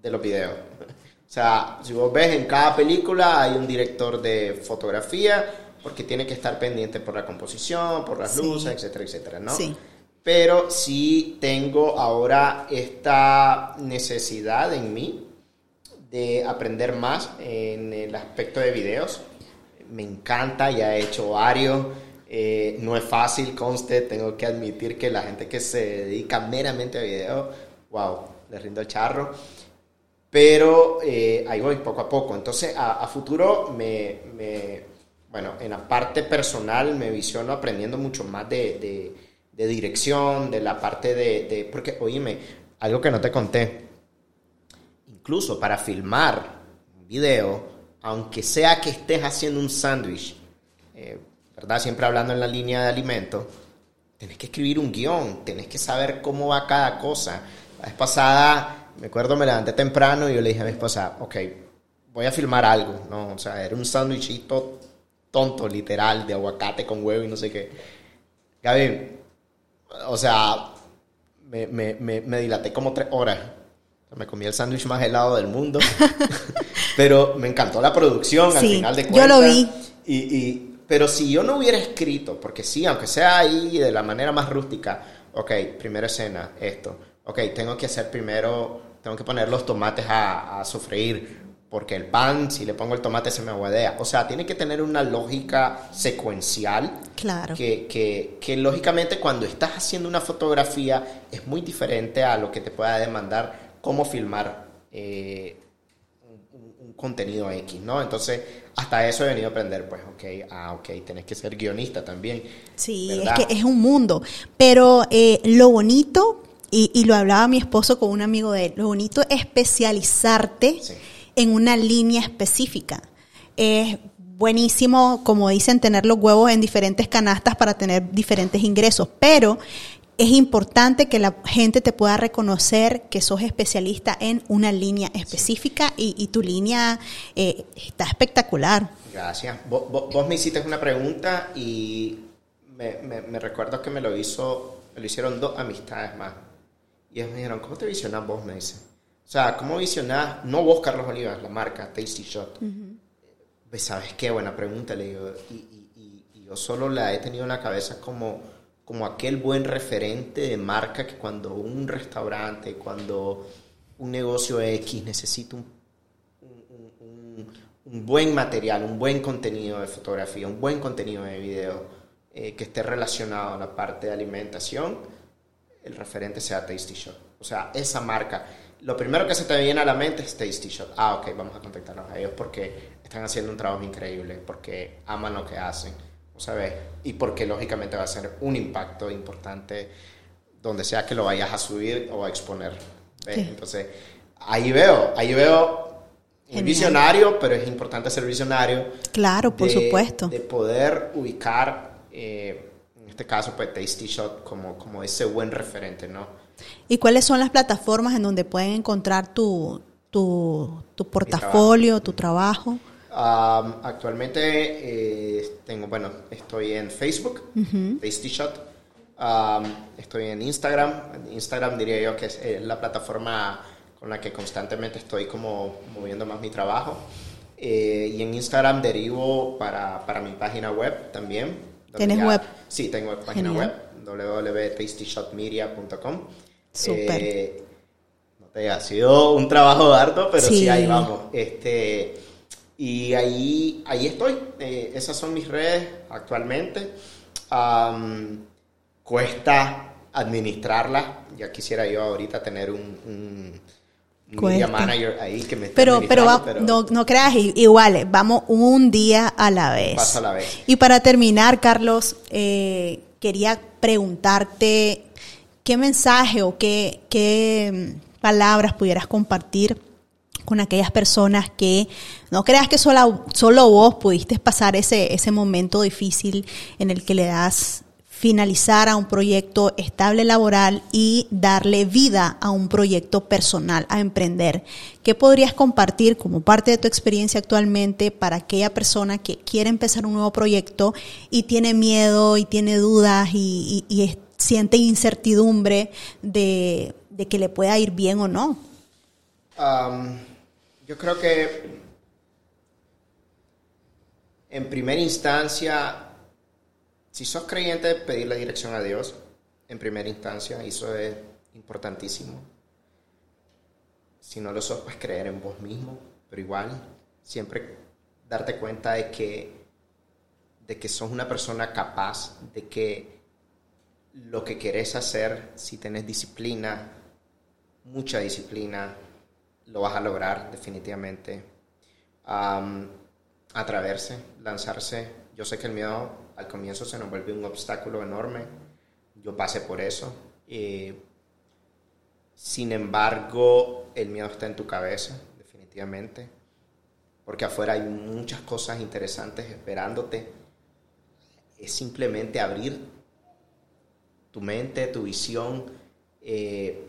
Speaker 2: de los videos. O sea, si vos ves en cada película hay un director de fotografía porque tiene que estar pendiente por la composición, por las luces, etcétera, etcétera, ¿no?
Speaker 1: Sí
Speaker 2: pero sí tengo ahora esta necesidad en mí de aprender más en el aspecto de videos. Me encanta, ya he hecho varios. Eh, no es fácil, conste, tengo que admitir que la gente que se dedica meramente a video, wow, le rindo el charro. Pero eh, ahí voy poco a poco. Entonces, a, futuro, me, me, bueno, en la parte personal me visiono aprendiendo mucho más de, dirección, de la parte de, de, Porque, oíme, algo que no te conté. Incluso para filmar un video, aunque sea que estés haciendo un sándwich, eh, ¿verdad? Siempre hablando en la línea de alimento, tenés que escribir un guion, tenés que saber cómo va cada cosa. La vez pasada, me acuerdo, me levanté temprano y yo le dije a mi esposa, ok, voy a filmar algo, ¿no? O sea, era un sándwichito tonto, literal, de aguacate con huevo y no sé qué. Gaby, o sea, me, me, me, dilaté como tres horas. me comí el sándwich más helado del mundo. pero me encantó la producción al final de cuentas.
Speaker 1: Yo lo vi.
Speaker 2: Y, y, pero si yo no hubiera escrito, porque sí, aunque sea ahí de la manera más rústica, ok, primera escena, esto, ok, tengo que hacer primero, tengo que poner los tomates a, a sofreír, porque el pan, si le pongo el tomate, se me aguadea. O sea, tiene que tener una lógica secuencial.
Speaker 1: Claro.
Speaker 2: Que, que, que, lógicamente cuando estás haciendo una fotografía es muy diferente a lo que te pueda demandar cómo filmar eh, contenido X, ¿no? Entonces, hasta eso he venido a aprender, pues, ok, ah, ok, tenés que ser guionista también.
Speaker 1: Sí, es que es un mundo. Pero eh, lo bonito, y, lo hablaba mi esposo con un amigo de él, lo bonito es especializarte en una línea específica. Es buenísimo, como dicen, tener los huevos en diferentes canastas para tener diferentes ingresos, pero es importante que la gente te pueda reconocer que sos especialista en una línea específica y, tu línea eh, está espectacular.
Speaker 2: Gracias. Vos, me hiciste una pregunta y me, recuerdo que me lo hizo, me lo hicieron dos amistades más. Y ellos me dijeron, ¿cómo te visionas vos? Me dicen. O sea, ¿cómo visionás, no vos, Carlos Olivas, la marca Tasty Shot? Pues, ¿Sabes qué? Buena pregunta, le digo. Y, y yo solo la he tenido en la cabeza como como aquel buen referente de marca que cuando un restaurante, cuando un negocio X necesita un, un, buen material, un buen contenido de fotografía, un buen contenido de video eh, que esté relacionado a la parte de alimentación, el referente sea Tasty Shop. O sea, esa marca. Lo primero que se te viene a la mente es Tasty Shop. Ah, ok, vamos a contactarnos a ellos porque están haciendo un trabajo increíble, porque aman lo que hacen ¿sabes? Y porque lógicamente va a ser un impacto importante donde sea que lo vayas a subir o a exponer. Entonces, ahí veo, ahí veo un visionario, pero es importante ser visionario.
Speaker 1: Claro, por supuesto.
Speaker 2: De poder ubicar, eh, en este caso, pues Tasty Shot como, como ese buen referente, ¿no?
Speaker 1: ¿Y cuáles son las plataformas en donde pueden encontrar tu, tu, tu portafolio, tu trabajo?
Speaker 2: actualmente eh, tengo, bueno, estoy en Facebook, Tasty Shot. estoy en Instagram. Instagram diría yo que es eh, la plataforma con la que constantemente estoy como moviendo más mi trabajo. Eh, y en Instagram derivo para, para, mi página web también.
Speaker 1: ¿Tienes web?
Speaker 2: Sí, tengo página web, www.tastyshotmedia.com.
Speaker 1: Súper.
Speaker 2: no te ha sido un trabajo harto, pero sí, sí ahí vamos. Este, y ahí, ahí estoy. Eh, esas son mis redes actualmente. cuesta administrarlas. Ya quisiera yo ahorita tener un, media manager ahí que me esté
Speaker 1: pero, pero, pero, No, no creas igual, vamos un día a la vez.
Speaker 2: Paso a la vez.
Speaker 1: Y para terminar, Carlos, eh, quería preguntarte qué mensaje o qué, qué mm, palabras pudieras compartir con aquellas personas que no creas que solo, solo vos pudiste pasar ese, ese momento difícil en el que le das finalizar a un proyecto estable laboral y darle vida a un proyecto personal, a emprender. ¿Qué podrías compartir como parte de tu experiencia actualmente para aquella persona que quiere empezar un nuevo proyecto y tiene miedo y tiene dudas y, siente incertidumbre de, que le pueda ir bien o no?
Speaker 2: Yo creo que en primera instancia, si sos creyente, pedir la dirección a Dios, en primera instancia, eso es importantísimo. Si no lo sos, pues creer en vos mismo, pero igual, siempre darte cuenta de que de que sos una persona capaz, de que lo que querés hacer, si tenés disciplina, mucha disciplina, lo vas a lograr definitivamente. atreverse, lanzarse. Yo sé que el miedo al comienzo se nos vuelve un obstáculo enorme. Yo pasé por eso. sin embargo, el miedo está en tu cabeza, definitivamente. Porque afuera hay muchas cosas interesantes esperándote. Es simplemente abrir tu mente, tu visión, eh,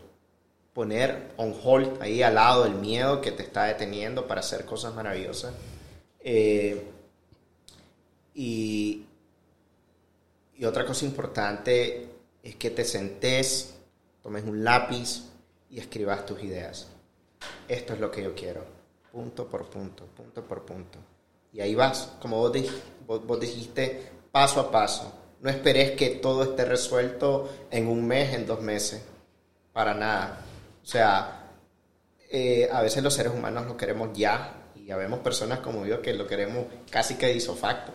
Speaker 2: poner on hold ahí al lado el miedo que te está deteniendo para hacer cosas maravillosas. Eh, y, y otra cosa importante es que te sentes, tomes un lápiz y escribas tus ideas. Esto es lo que yo quiero, punto por punto, punto por punto. Y ahí vas, como vos, dijiste, paso a paso no esperes que todo esté resuelto en un mes, en dos meses. Para nada. O sea, eh, a veces los seres humanos lo queremos ya y ya vemos personas como yo que lo queremos casi que de isofacto.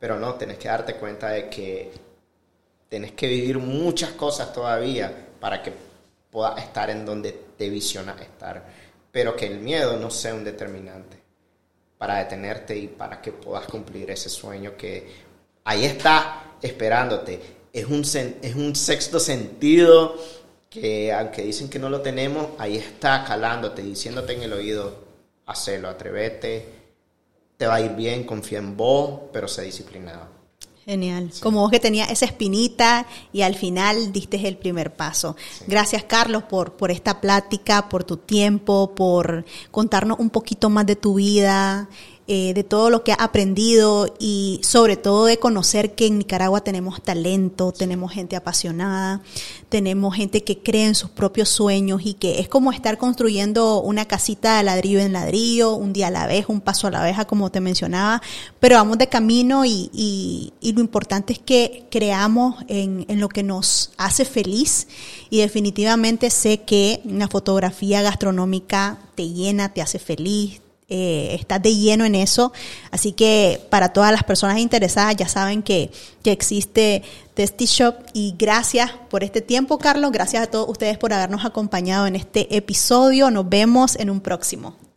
Speaker 2: Pero no, tenés que darte cuenta de que tenés que vivir muchas cosas todavía para que puedas estar en donde te visionas estar. Pero que el miedo no sea un determinante para detenerte y para que puedas cumplir ese sueño que ahí está esperándote. Es un, es un sexto sentido que aunque dicen que no lo tenemos, ahí está calándote, diciéndote en el oído, hacelo, atrévete, te va a ir bien, confía en vos, pero sé disciplinado.
Speaker 1: Genial. Como vos que tenías esa espinita y al final diste el primer paso. Gracias, Carlos, por, por esta plática, por tu tiempo, por contarnos un poquito más de tu vida. Eh, de todo lo que ha aprendido y sobre todo de conocer que en Nicaragua tenemos talento, tenemos gente apasionada, tenemos gente que cree en sus propios sueños y que es como estar construyendo una casita de ladrillo en ladrillo, un día a la vez, un paso a la vez, como te mencionaba, pero vamos de camino y, y, lo importante es que creamos en, en lo que nos hace feliz y definitivamente sé que una fotografía gastronómica te llena, te hace feliz, eh, estás de lleno en eso. Así que para todas las personas interesadas ya saben que, que existe Testy Shop y gracias por este tiempo, Carlos. Gracias a todos ustedes por habernos acompañado en este episodio. Nos vemos en un próximo.